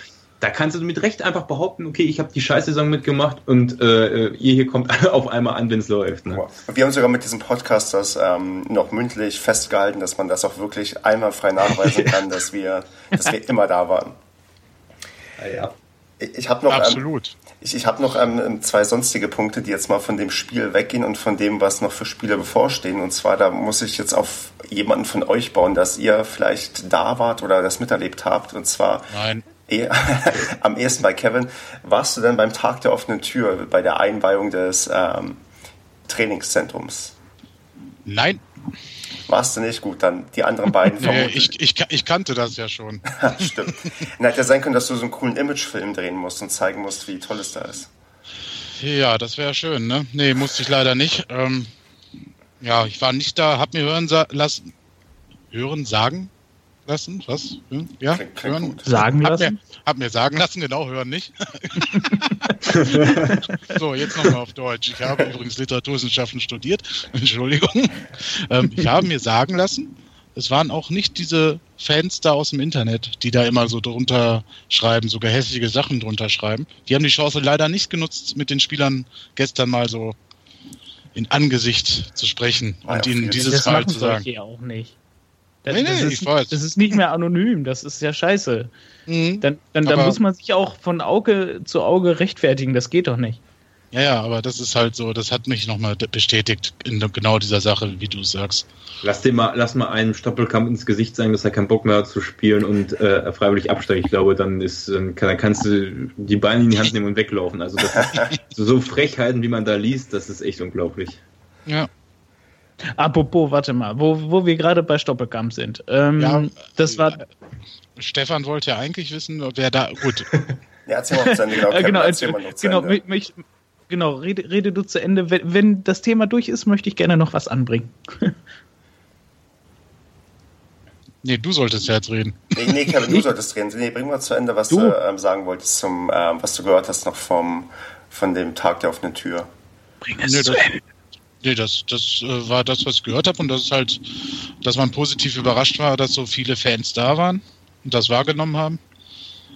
da kannst du mit Recht einfach behaupten, okay, ich habe die Scheißsaison mitgemacht und äh, ihr hier kommt auf einmal an, wenn es läuft. Ne? Wir haben sogar mit diesem Podcast das ähm, noch mündlich festgehalten, dass man das auch wirklich einmal frei nachweisen kann, dass wir, dass wir immer da waren. Ja. Ich, ich habe noch, ähm, Absolut. Ähm, Ich, ich habe noch ähm, zwei sonstige Punkte, die jetzt mal von dem Spiel weggehen und von dem, was noch für Spiele bevorstehen. Und zwar, da muss ich jetzt auf jemanden von euch bauen, dass ihr vielleicht da wart oder das miterlebt habt. Und zwar Nein. Eh- am ersten bei Kevin. Warst du denn beim Tag der offenen Tür bei der Einweihung des ähm, Trainingszentrums? Nein, Warst du nicht gut, dann die anderen beiden nee, vermutlich. ich, ich, ich kannte das ja schon. Stimmt. Dann hätte ja sein können, dass du so einen coolen Imagefilm drehen musst und zeigen musst, wie toll es da ist. Ja, das wäre schön, ne? Nee, musste ich leider nicht. Ähm, ja, ich war nicht da, hab mir hören lassen. Hören, sagen lassen? Was? Ja, Klingt- klingt hören. gut. Sagen Hab lassen? mir, hab mir sagen lassen, genau, hören nicht. so, jetzt nochmal auf Deutsch. Ich habe übrigens Literaturwissenschaften studiert. Entschuldigung. Ähm, ich habe mir sagen lassen, es waren auch nicht diese Fans da aus dem Internet, die da immer so drunter schreiben, so gehässige Sachen drunter schreiben. Die haben die Chance leider nicht genutzt, mit den Spielern gestern mal so in Angesicht zu sprechen Ah, und ja, ihnen dieses das Mal zu sagen. solche auch nicht. Das, Nee, das, nee, ist, ich weiß. das ist nicht mehr anonym, das ist ja scheiße. Mhm. Dann, dann, dann muss man sich auch von Auge zu Auge rechtfertigen, das geht doch nicht. Ja, ja, aber das ist halt so, das hat mich nochmal bestätigt in genau dieser Sache, wie du sagst. Lass, dem mal, lass mal einem Stoppelkamp ins Gesicht sagen, dass er keinen Bock mehr hat zu spielen und äh, freiwillig absteigt. Ich glaube, dann, ist, dann, kann, dann kannst du die Beine in die Hand nehmen und weglaufen. Also das so Frechheiten, wie man da liest, das ist echt unglaublich. Ja, Apropos, warte mal, wo, wo wir gerade bei Stoppelkamp sind. Ähm, Ja, das war, Stefan wollte ja eigentlich wissen, wer da, gut, Ja, erzähl mal noch zu Ende. Genau, äh, genau, erzähl mal noch zu genau, Ende. mich, genau rede, rede du zu Ende. Wenn, wenn das Thema durch ist, möchte ich gerne noch was anbringen. nee, du solltest ja jetzt reden. Nee, nee, Kevin, du solltest reden. Nee, bring mal zu Ende, was Du? du, ähm, sagen wolltest, zum, ähm, was du gehört hast noch vom, von dem Tag der offenen Tür. Bring Nee, das, nee, das, das äh, war das, was ich gehört habe und das ist halt, dass man positiv überrascht war, dass so viele Fans da waren und das wahrgenommen haben.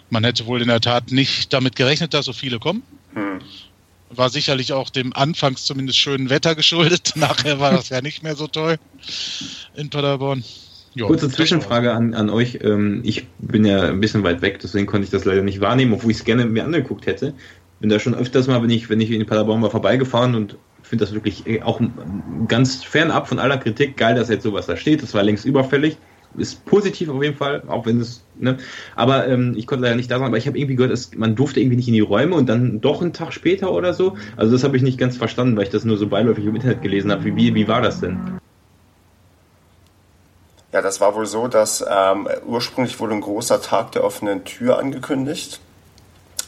Man hätte wohl in der Tat nicht damit gerechnet, dass so viele kommen. Hm. War sicherlich auch dem anfangs zumindest schönen Wetter geschuldet. Nachher war das ja nicht mehr so toll in Paderborn. Jo, Kurze Zwischenfrage an, an euch. Ähm, ich bin ja ein bisschen weit weg, deswegen konnte ich das leider nicht wahrnehmen, obwohl ich es gerne mir angeguckt hätte. Bin da schon öfters mal, wenn ich, wenn ich in Paderborn war, vorbeigefahren und finde das wirklich äh, auch ganz fernab von aller Kritik geil, dass jetzt sowas da steht. Das war längst überfällig. Ist positiv auf jeden Fall, auch wenn es, ne? Aber ähm, ich konnte leider nicht da sein, aber ich habe irgendwie gehört, dass man durfte irgendwie nicht in die Räume und dann doch einen Tag später oder so. Also das habe ich nicht ganz verstanden, weil ich das nur so beiläufig im Internet gelesen habe. Wie, wie, war das denn? Ja, das war wohl so, dass ähm, ursprünglich wurde ein großer Tag der offenen Tür angekündigt.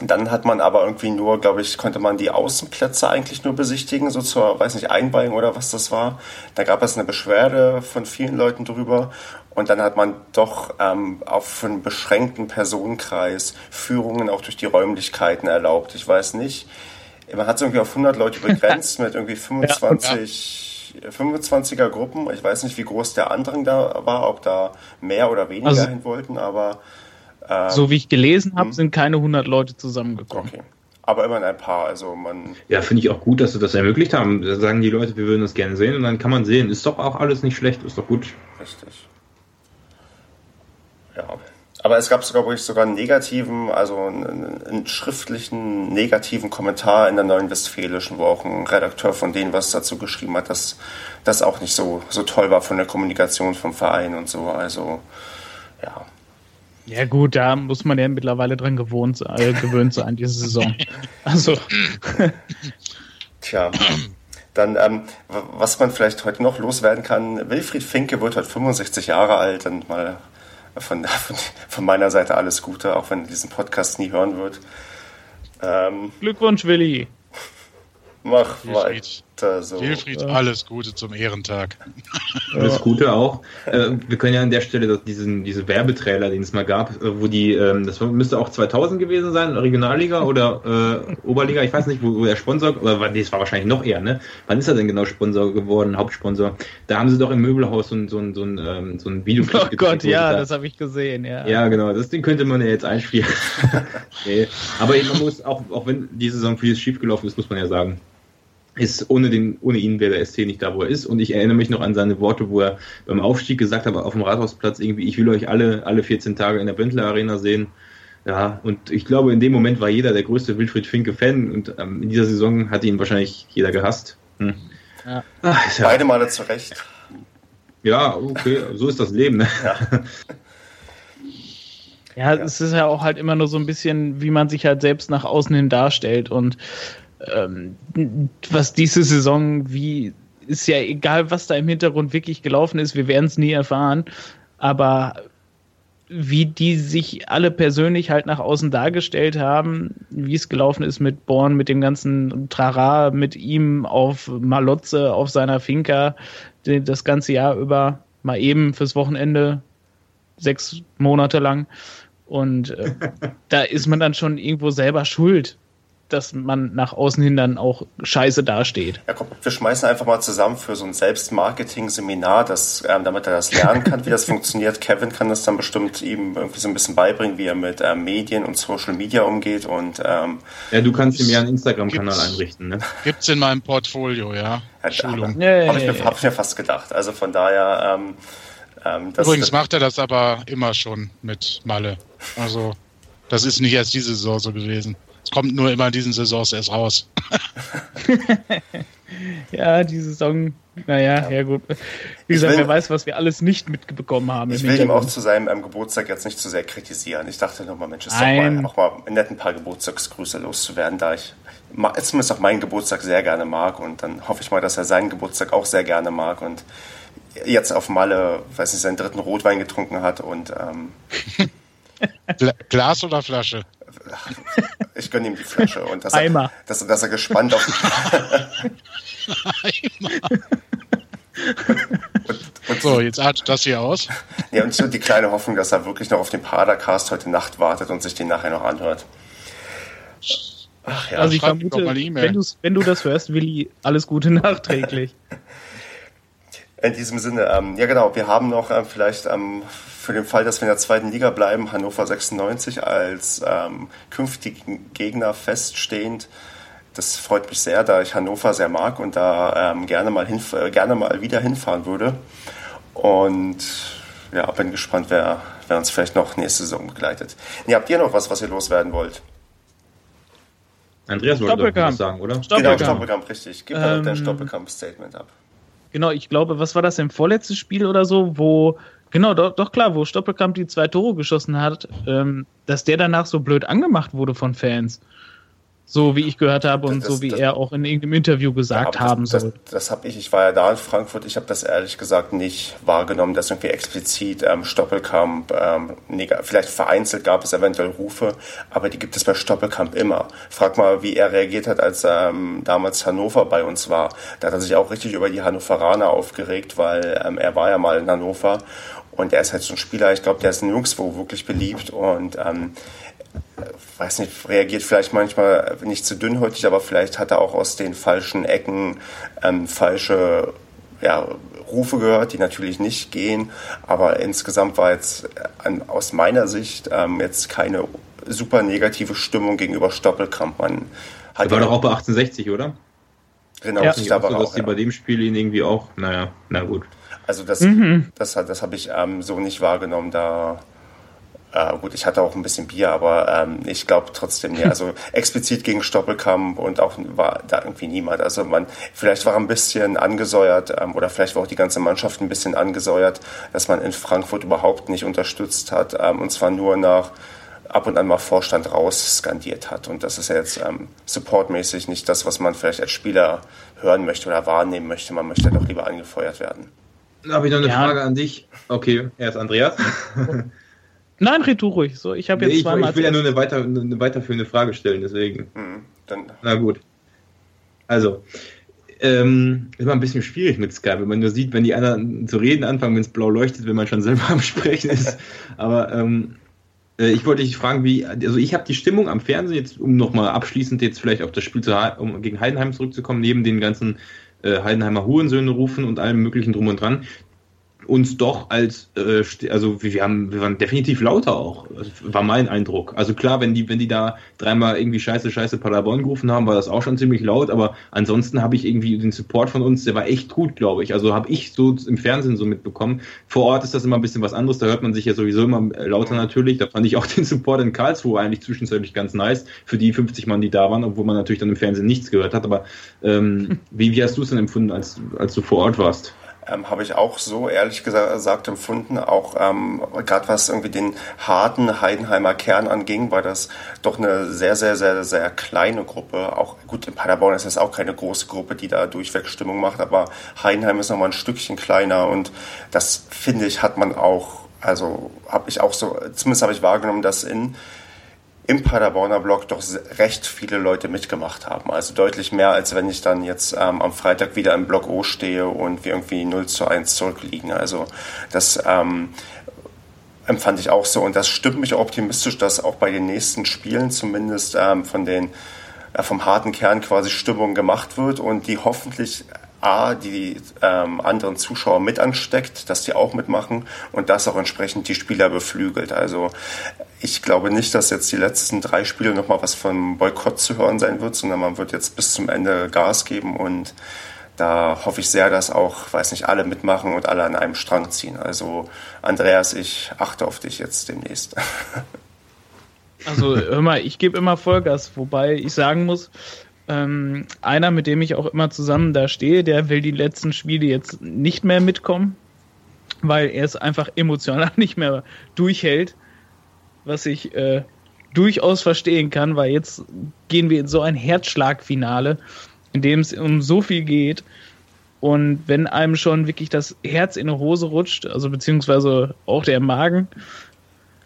Dann hat man aber irgendwie nur, glaube ich, konnte man die Außenplätze eigentlich nur besichtigen, so zur, weiß nicht, Einweihung oder was das war. Da gab es eine Beschwerde von vielen Leuten drüber. Und dann hat man doch ähm, auch für einen beschränkten Personenkreis Führungen auch durch die Räumlichkeiten erlaubt. Ich weiß nicht. Man hat es irgendwie auf 100 Leute begrenzt mit irgendwie 25, 25er Gruppen. Ich weiß nicht, wie groß der Andrang da war, ob da mehr oder weniger Also- hin wollten, aber ähm, So wie ich gelesen habe, hm. sind keine 100 Leute zusammengekommen. okay. Aber immerhin ein paar. Also man, Ja, finde ich auch gut, dass sie das ermöglicht haben. Da sagen die Leute, wir würden das gerne sehen und dann kann man sehen. Ist doch auch alles nicht schlecht, ist doch gut. richtig. Ja. Aber es gab sogar, glaube ich, sogar einen negativen, also einen, einen schriftlichen negativen Kommentar in der Neuen Westfälischen, wo auch ein Redakteur von denen was dazu geschrieben hat, dass das auch nicht so, so toll war von der Kommunikation vom Verein und so. Also, ja. Ja gut, da muss man ja mittlerweile dran gewohnt, sein- äh, gewöhnt sein, diese Saison. Also, Tja. Dann, ähm, was man vielleicht heute noch loswerden kann, Wilfried Finke wird heute 65 Jahre alt und mal von, von, von meiner Seite alles Gute, auch wenn er diesen Podcast nie hören wird. Ähm, Glückwunsch, Willi. mach Wilfried. Weiter so. Wilfried, alles Gute zum Ehrentag. Das Gute auch. Äh, wir können ja an der Stelle diesen, diese Werbetrailer, den es mal gab, äh, wo die, ähm, das war- müsste auch 2000 gewesen sein, Regionalliga oder äh, Oberliga, ich weiß nicht, wo, wo der Sponsor, oder war- nee, es war wahrscheinlich noch eher, ne? Wann ist er denn genau Sponsor geworden, Hauptsponsor? Da haben sie doch im Möbelhaus so ein, so ein, so ein, ähm, so ein Videoclip Oh Gott, ja, da- das habe ich gesehen, ja. Ja, genau, das Ding könnte man ja jetzt einspielen. nee. Aber man muss, auch, auch wenn die Saison vieles schiefgelaufen ist, muss man ja sagen, ist ohne, den, ohne ihn wäre der ST nicht da, wo er ist. Und ich erinnere mich noch an seine Worte, wo er beim Aufstieg gesagt hat, auf dem Rathausplatz irgendwie, ich will euch alle, alle 14 Tage in der Bentler Arena sehen. Ja, und ich glaube, in dem Moment war jeder der größte Wilfried Finke-Fan und ähm, in dieser Saison hatte ihn wahrscheinlich jeder gehasst. Hm. Ja. Ach, ja. Beide Male zurecht. Ja, okay, so ist das Leben. Ne? Ja. Ja, ja, es ist ja auch halt immer nur so ein bisschen, wie man sich halt selbst nach außen hin darstellt. Und ähm, was diese Saison, wie, ist ja egal, was da im Hintergrund wirklich gelaufen ist, wir werden es nie erfahren. Aber wie die sich alle persönlich halt nach außen dargestellt haben, wie es gelaufen ist mit Born, mit dem ganzen Trara, mit ihm auf Malotze, auf seiner Finca, das ganze Jahr über, mal eben fürs Wochenende, sechs Monate lang. Und äh, da ist man dann schon irgendwo selber schuld, dass man nach außen hin dann auch scheiße dasteht. Ja, komm, wir schmeißen einfach mal zusammen für so ein Selbstmarketing-Seminar, ähm, damit er das lernen kann, wie das funktioniert. Kevin kann das dann bestimmt ihm irgendwie so ein bisschen beibringen, wie er mit ähm, Medien und Social Media umgeht. Und, ähm, ja, du kannst ihm ja einen Instagram-Kanal einrichten. Ne? Gibt's in meinem Portfolio, ja. ja Schulung. Nee. Habe ich, mir, hab ich mir fast gedacht. Also von daher. Ähm, ähm, Übrigens macht er das aber immer schon mit Malle. Also, das ist nicht erst diese Saison so gewesen. Es kommt nur immer in diesen Saisons erst raus. ja, die Saison, naja, ja, ja gut. Wie gesagt, will, wer weiß, was wir alles nicht mitbekommen haben. Ich will ihm auch zu seinem ähm, Geburtstag jetzt nicht zu sehr kritisieren. Ich dachte nochmal, Mensch, es ist doch mal, auch mal nett, ein paar Geburtstagsgrüße loszuwerden, da ich zumindest auch meinen Geburtstag sehr gerne mag und dann hoffe ich mal, dass er seinen Geburtstag auch sehr gerne mag und jetzt auf Malle, weiß nicht, seinen dritten Rotwein getrunken hat und ähm, Glas oder Flasche? Ich gönne ihm die Flasche und dass, Eimer. Er, dass, dass er gespannt auf Eimer. Und, und, so, jetzt artet das hier aus. Ja, und so die kleine Hoffnung, dass er wirklich noch auf den Padercast heute Nacht wartet und sich den nachher noch anhört. Ach ja, also ich vermute, wenn, wenn du das hörst, Willi, alles Gute nachträglich. In diesem Sinne, ähm, ja genau, wir haben noch ähm, vielleicht ähm, für den Fall, dass wir in der zweiten Liga bleiben, Hannover 96 als ähm, künftigen Gegner feststehend. Das freut mich sehr, da ich Hannover sehr mag und da ähm, gerne, mal hinf äh, gerne mal wieder hinfahren würde. Und ja, bin gespannt, wer, wer uns vielleicht noch nächste Saison begleitet. Nee, habt ihr noch was, was ihr loswerden wollt? Andreas wollte doch was sagen, oder? Stoppelkamp. Genau, Stoppelkamp, richtig. Gib ähm, dein Stoppelkamp-Statement ab. Genau, ich glaube, was war das im vorletzten Spiel oder so, wo, genau, doch, doch klar, wo Stoppelkamp die zwei Tore geschossen hat, ähm, dass der danach so blöd angemacht wurde von Fans. So wie ich gehört habe und das, so wie das, er auch in irgendeinem Interview gesagt ja, haben soll. Das, das habe ich, ich war ja da in Frankfurt, ich habe das ehrlich gesagt nicht wahrgenommen, dass irgendwie explizit ähm, Stoppelkamp, ähm, vielleicht vereinzelt gab es eventuell Rufe, aber die gibt es bei Stoppelkamp immer. Frag mal, wie er reagiert hat, als ähm, damals Hannover bei uns war. Da hat er sich auch richtig über die Hannoveraner aufgeregt, weil ähm, er war ja mal in Hannover und er ist halt so ein Spieler, ich glaube, der ist nirgendwo wirklich beliebt und ähm, weiß nicht, reagiert vielleicht manchmal nicht zu dünnhäutig, aber vielleicht hat er auch aus den falschen Ecken ähm, falsche ja, Rufe gehört, die natürlich nicht gehen. Aber insgesamt war jetzt an, aus meiner Sicht ähm, jetzt keine super negative Stimmung gegenüber Stoppelkamp. Man hat war doch auch bei 1860, oder? Genau, ja. ich glaube auch, so, dass ja. bei dem Spiel ihn irgendwie auch, naja, na gut. Also das, mhm. das, das habe ich ähm, so nicht wahrgenommen. Da äh, gut, ich hatte auch ein bisschen Bier, aber ähm, ich glaube trotzdem, ja, also explizit gegen Stoppelkamp und auch war da irgendwie niemand. Also man, vielleicht war ein bisschen angesäuert ähm, oder vielleicht war auch die ganze Mannschaft ein bisschen angesäuert, dass man in Frankfurt überhaupt nicht unterstützt hat ähm, und zwar nur nach ab und an mal Vorstand raus skandiert hat. Und das ist ja jetzt ähm, supportmäßig nicht das, was man vielleicht als Spieler hören möchte oder wahrnehmen möchte. Man möchte doch lieber angefeuert werden. Da habe ich noch eine ja. Frage an dich. Okay, erst Andreas. Nein, red du ruhig. So, ich habe jetzt nee, zweimal. Ich, will ja nur eine, weiter, eine weiterführende Frage stellen, deswegen. Mhm, dann. Na gut. Also, ähm, ist mal ein bisschen schwierig mit Skype, wenn man nur sieht, wenn die anderen zu reden anfangen, wenn es blau leuchtet, wenn man schon selber am Sprechen ist. Aber ähm, äh, ich wollte dich fragen, wie, also ich habe die Stimmung am Fernsehen, jetzt um nochmal abschließend jetzt vielleicht auf das Spiel zu, um gegen Heidenheim zurückzukommen, neben den ganzen äh, Heidenheimer Hurensöhne rufen und allem möglichen drum und dran uns doch als, äh, also wir, haben, wir waren definitiv lauter auch, war mein Eindruck. Also klar, wenn die, wenn die da dreimal irgendwie Scheiße, Scheiße Paderborn gerufen haben, war das auch schon ziemlich laut, aber ansonsten habe ich irgendwie den Support von uns, der war echt gut, glaube ich. Also habe ich so im Fernsehen so mitbekommen. Vor Ort ist das immer ein bisschen was anderes, da hört man sich ja sowieso immer lauter natürlich. Da fand ich auch den Support in Karlsruhe eigentlich zwischenzeitlich ganz nice für die 50 Mann, die da waren, obwohl man natürlich dann im Fernsehen nichts gehört hat. Aber ähm, wie, wie hast du es denn empfunden, als, als du vor Ort warst? Ähm, habe ich auch so ehrlich gesagt empfunden. Auch ähm, gerade was irgendwie den harten Heidenheimer Kern anging, war das doch eine sehr, sehr, sehr, sehr kleine Gruppe. Auch gut, in Paderborn ist das auch keine große Gruppe, die da durchweg Stimmung macht, aber Heidenheim ist nochmal ein Stückchen kleiner und das finde ich, hat man auch, also habe ich auch so, zumindest habe ich wahrgenommen, dass in im Paderborner Block doch recht viele Leute mitgemacht haben. Also deutlich mehr, als wenn ich dann jetzt ähm, am Freitag wieder im Block O stehe und wir irgendwie 0 zu 1 zurückliegen. Also das ähm, empfand ich auch so und das stimmt mich optimistisch, dass auch bei den nächsten Spielen zumindest ähm, von den äh, vom harten Kern quasi Stimmung gemacht wird und die hoffentlich A, die ähm, anderen Zuschauer mit ansteckt, dass die auch mitmachen und das auch entsprechend die Spieler beflügelt. Also ich glaube nicht, dass jetzt die letzten drei Spiele nochmal was vom Boykott zu hören sein wird, sondern man wird jetzt bis zum Ende Gas geben und da hoffe ich sehr, dass auch, weiß nicht, alle mitmachen und alle an einem Strang ziehen. Also Andreas, ich achte auf dich jetzt demnächst. Also hör mal, ich gebe immer Vollgas, wobei ich sagen muss, ähm, einer, mit dem ich auch immer zusammen da stehe, der will die letzten Spiele jetzt nicht mehr mitkommen, weil er es einfach emotional nicht mehr durchhält, was ich äh, durchaus verstehen kann, weil jetzt gehen wir in so ein Herzschlagfinale, in dem es um so viel geht. Und wenn einem schon wirklich das Herz in die Hose rutscht, also beziehungsweise auch der Magen,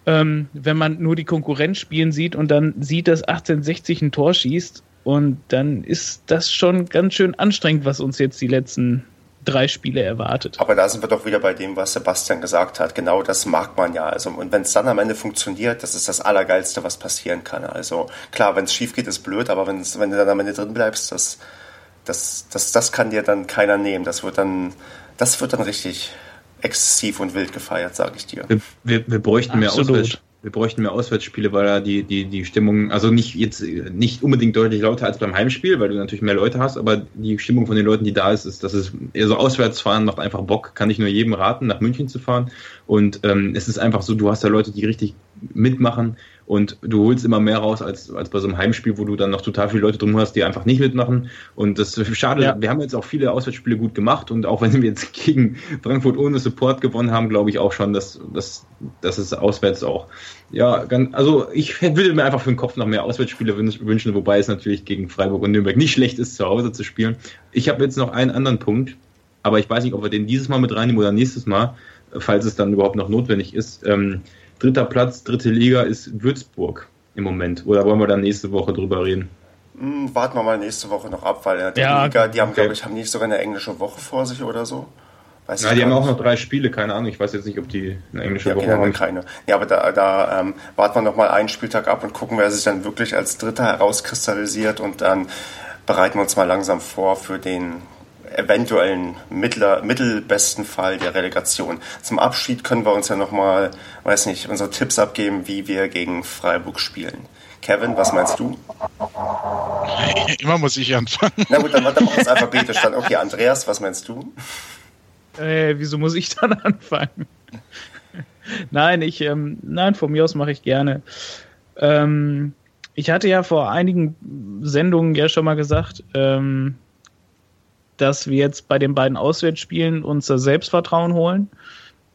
ähm, wenn man nur die Konkurrenz spielen sieht und dann sieht, dass 1860 ein Tor schießt und dann ist das schon ganz schön anstrengend, was uns jetzt die letzten drei Spiele erwartet. Aber da sind wir doch wieder bei dem, was Sebastian gesagt hat. Genau das mag man ja. Also, und wenn es dann am Ende funktioniert, das ist das Allergeilste, was passieren kann. Also klar, wenn es schief geht, ist blöd, aber wenn's, wenn du dann am Ende drin bleibst, das, das, das, das kann dir dann keiner nehmen. Das wird dann, das wird dann richtig exzessiv und wild gefeiert, sage ich dir. Wir, wir, wir bräuchten Absolut. mehr Auswärts, wir bräuchten mehr Auswärtsspiele, weil da die, die, die Stimmung, also nicht jetzt nicht unbedingt deutlich lauter als beim Heimspiel, weil du natürlich mehr Leute hast, aber die Stimmung von den Leuten, die da ist, ist, dass es eher so Auswärtsfahren macht einfach Bock, kann ich nur jedem raten, nach München zu fahren. Und ähm, es ist einfach so, du hast da Leute, die richtig mitmachen und du holst immer mehr raus als, als bei so einem Heimspiel, wo du dann noch total viele Leute drum hast, die einfach nicht mitmachen. Und das ist schade. Ja. Wir haben jetzt auch viele Auswärtsspiele gut gemacht und auch wenn wir jetzt gegen Frankfurt ohne Support gewonnen haben, glaube ich auch schon, dass, dass, dass es auswärts auch. Ja, ganz, also ich würde mir einfach für den Kopf noch mehr Auswärtsspiele wünschen, wobei es natürlich gegen Freiburg und Nürnberg nicht schlecht ist, zu Hause zu spielen. Ich habe jetzt noch einen anderen Punkt, aber ich weiß nicht, ob wir den dieses Mal mit reinnehmen oder nächstes Mal, falls es dann überhaupt noch notwendig ist. Ähm, dritter Platz, dritte Liga ist Würzburg im Moment. Oder wollen wir dann nächste Woche drüber reden? Hm, warten wir mal nächste Woche noch ab, weil die ja, Liga, die haben, okay. glaube ich, haben nicht sogar eine englische Woche vor sich oder so. Weiß Na, die haben auch noch drei Spiele, keine Ahnung. Ich weiß jetzt nicht, ob die eine englische ja, Woche haben. keine. Ja, aber da, da ähm, warten wir noch mal einen Spieltag ab und gucken, wer sich dann wirklich als Dritter herauskristallisiert und dann bereiten wir uns mal langsam vor für den eventuellen mittler, mittelbesten Fall der Relegation. Zum Abschied können wir uns ja nochmal, weiß nicht, unsere Tipps abgeben, wie wir gegen Freiburg spielen. Kevin, was meinst du? Immer muss ich anfangen. Na gut, dann machen wir es alphabetisch dann. Okay, Andreas, was meinst du? Äh, wieso muss ich dann anfangen? nein, ich, ähm, nein, von mir aus mache ich gerne. Ähm, ich hatte ja vor einigen Sendungen ja schon mal gesagt, ähm, dass wir jetzt bei den beiden Auswärtsspielen unser Selbstvertrauen holen.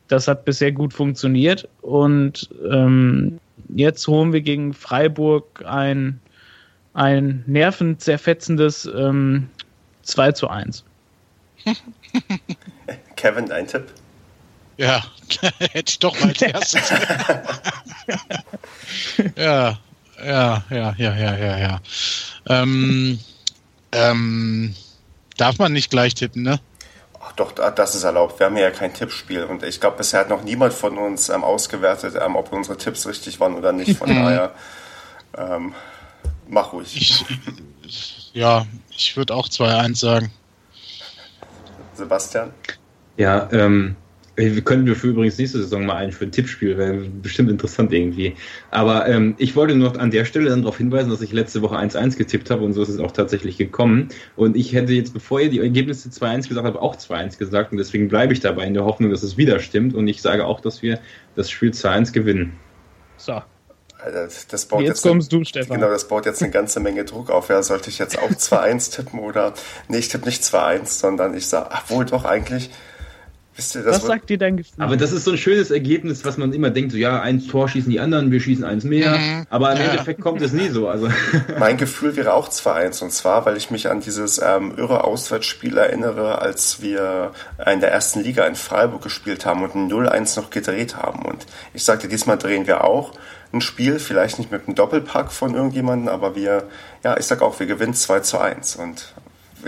Das hat bisher gut funktioniert und ähm, jetzt holen wir gegen Freiburg ein, ein nervenzerfetzendes ähm, 2 zu 1. Kevin, dein Tipp? Ja, hätte ich doch mal als erstes. ja, ja, ja, ja, ja, ja, ja. Ähm, ähm, Darf man nicht gleich tippen, ne? Ach doch, das ist erlaubt. Wir haben ja kein Tippspiel und ich glaube, bisher hat noch niemand von uns ähm, ausgewertet, ähm, ob unsere Tipps richtig waren oder nicht. Von daher, ähm, mach ruhig. Ich, ja, ich würde auch 2-1 sagen. Sebastian? Ja, ähm, Wir können wir für übrigens nächste Saison mal ein für ein Tippspiel, wäre bestimmt interessant irgendwie. Aber ähm, ich wollte nur an der Stelle dann darauf hinweisen, dass ich letzte Woche 1-1 getippt habe und so ist es auch tatsächlich gekommen. Und ich hätte jetzt, bevor ihr die Ergebnisse 2-1 gesagt habt, auch 2-1 gesagt und deswegen bleibe ich dabei in der Hoffnung, dass es wieder stimmt und ich sage auch, dass wir das Spiel 2-1 gewinnen. So. Das baut jetzt, jetzt kommst eine, du, Stefan. Genau, das baut jetzt eine ganze Menge Druck auf. Ja, sollte ich jetzt auch 2-1 tippen oder. Nee, ich tippe nicht 2-1, sondern ich sage, ach wohl doch eigentlich. Wisst ihr, das was sagt dir dein Gefühl? Aber das ist so ein schönes Ergebnis, was man immer denkt, so ja, ein Tor schießen die anderen, wir schießen eins mehr. Mhm. Aber im ja. Endeffekt kommt es nie so. Also. Mein Gefühl wäre auch 2-1 und zwar, weil ich mich an dieses ähm, irre Auswärtsspiel erinnere, als wir in der ersten Liga in Freiburg gespielt haben und ein 0-1 noch gedreht haben. Und ich sagte, diesmal drehen wir auch ein Spiel, vielleicht nicht mit einem Doppelpack von irgendjemandem, aber wir, ja, ich sag auch, wir gewinnen 2 zu 1 und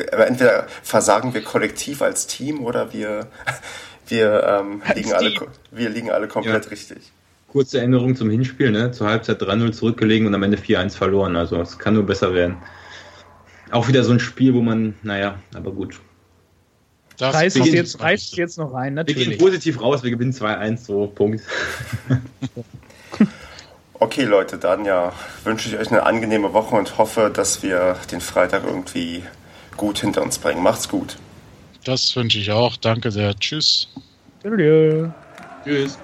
entweder versagen wir kollektiv als Team oder wir, wir, ähm, liegen, alle, wir liegen alle komplett ja. richtig. Kurze Erinnerung zum Hinspiel, ne? zur Halbzeit 3-0 zurückgelegen und am Ende 4-1 verloren. Also es kann nur besser werden. Auch wieder so ein Spiel, wo man, naja, aber gut. Das reißt es jetzt, reißt jetzt noch rein, natürlich. Wir gehen positiv raus, wir gewinnen 2-1, so, Punkt. Okay, Leute, dann ja wünsche ich euch eine angenehme Woche und hoffe, dass wir den Freitag irgendwie gut hinter uns bringen. Macht's gut. Das wünsche ich auch. Danke sehr. Tschüss. Tschüss. Tschüss.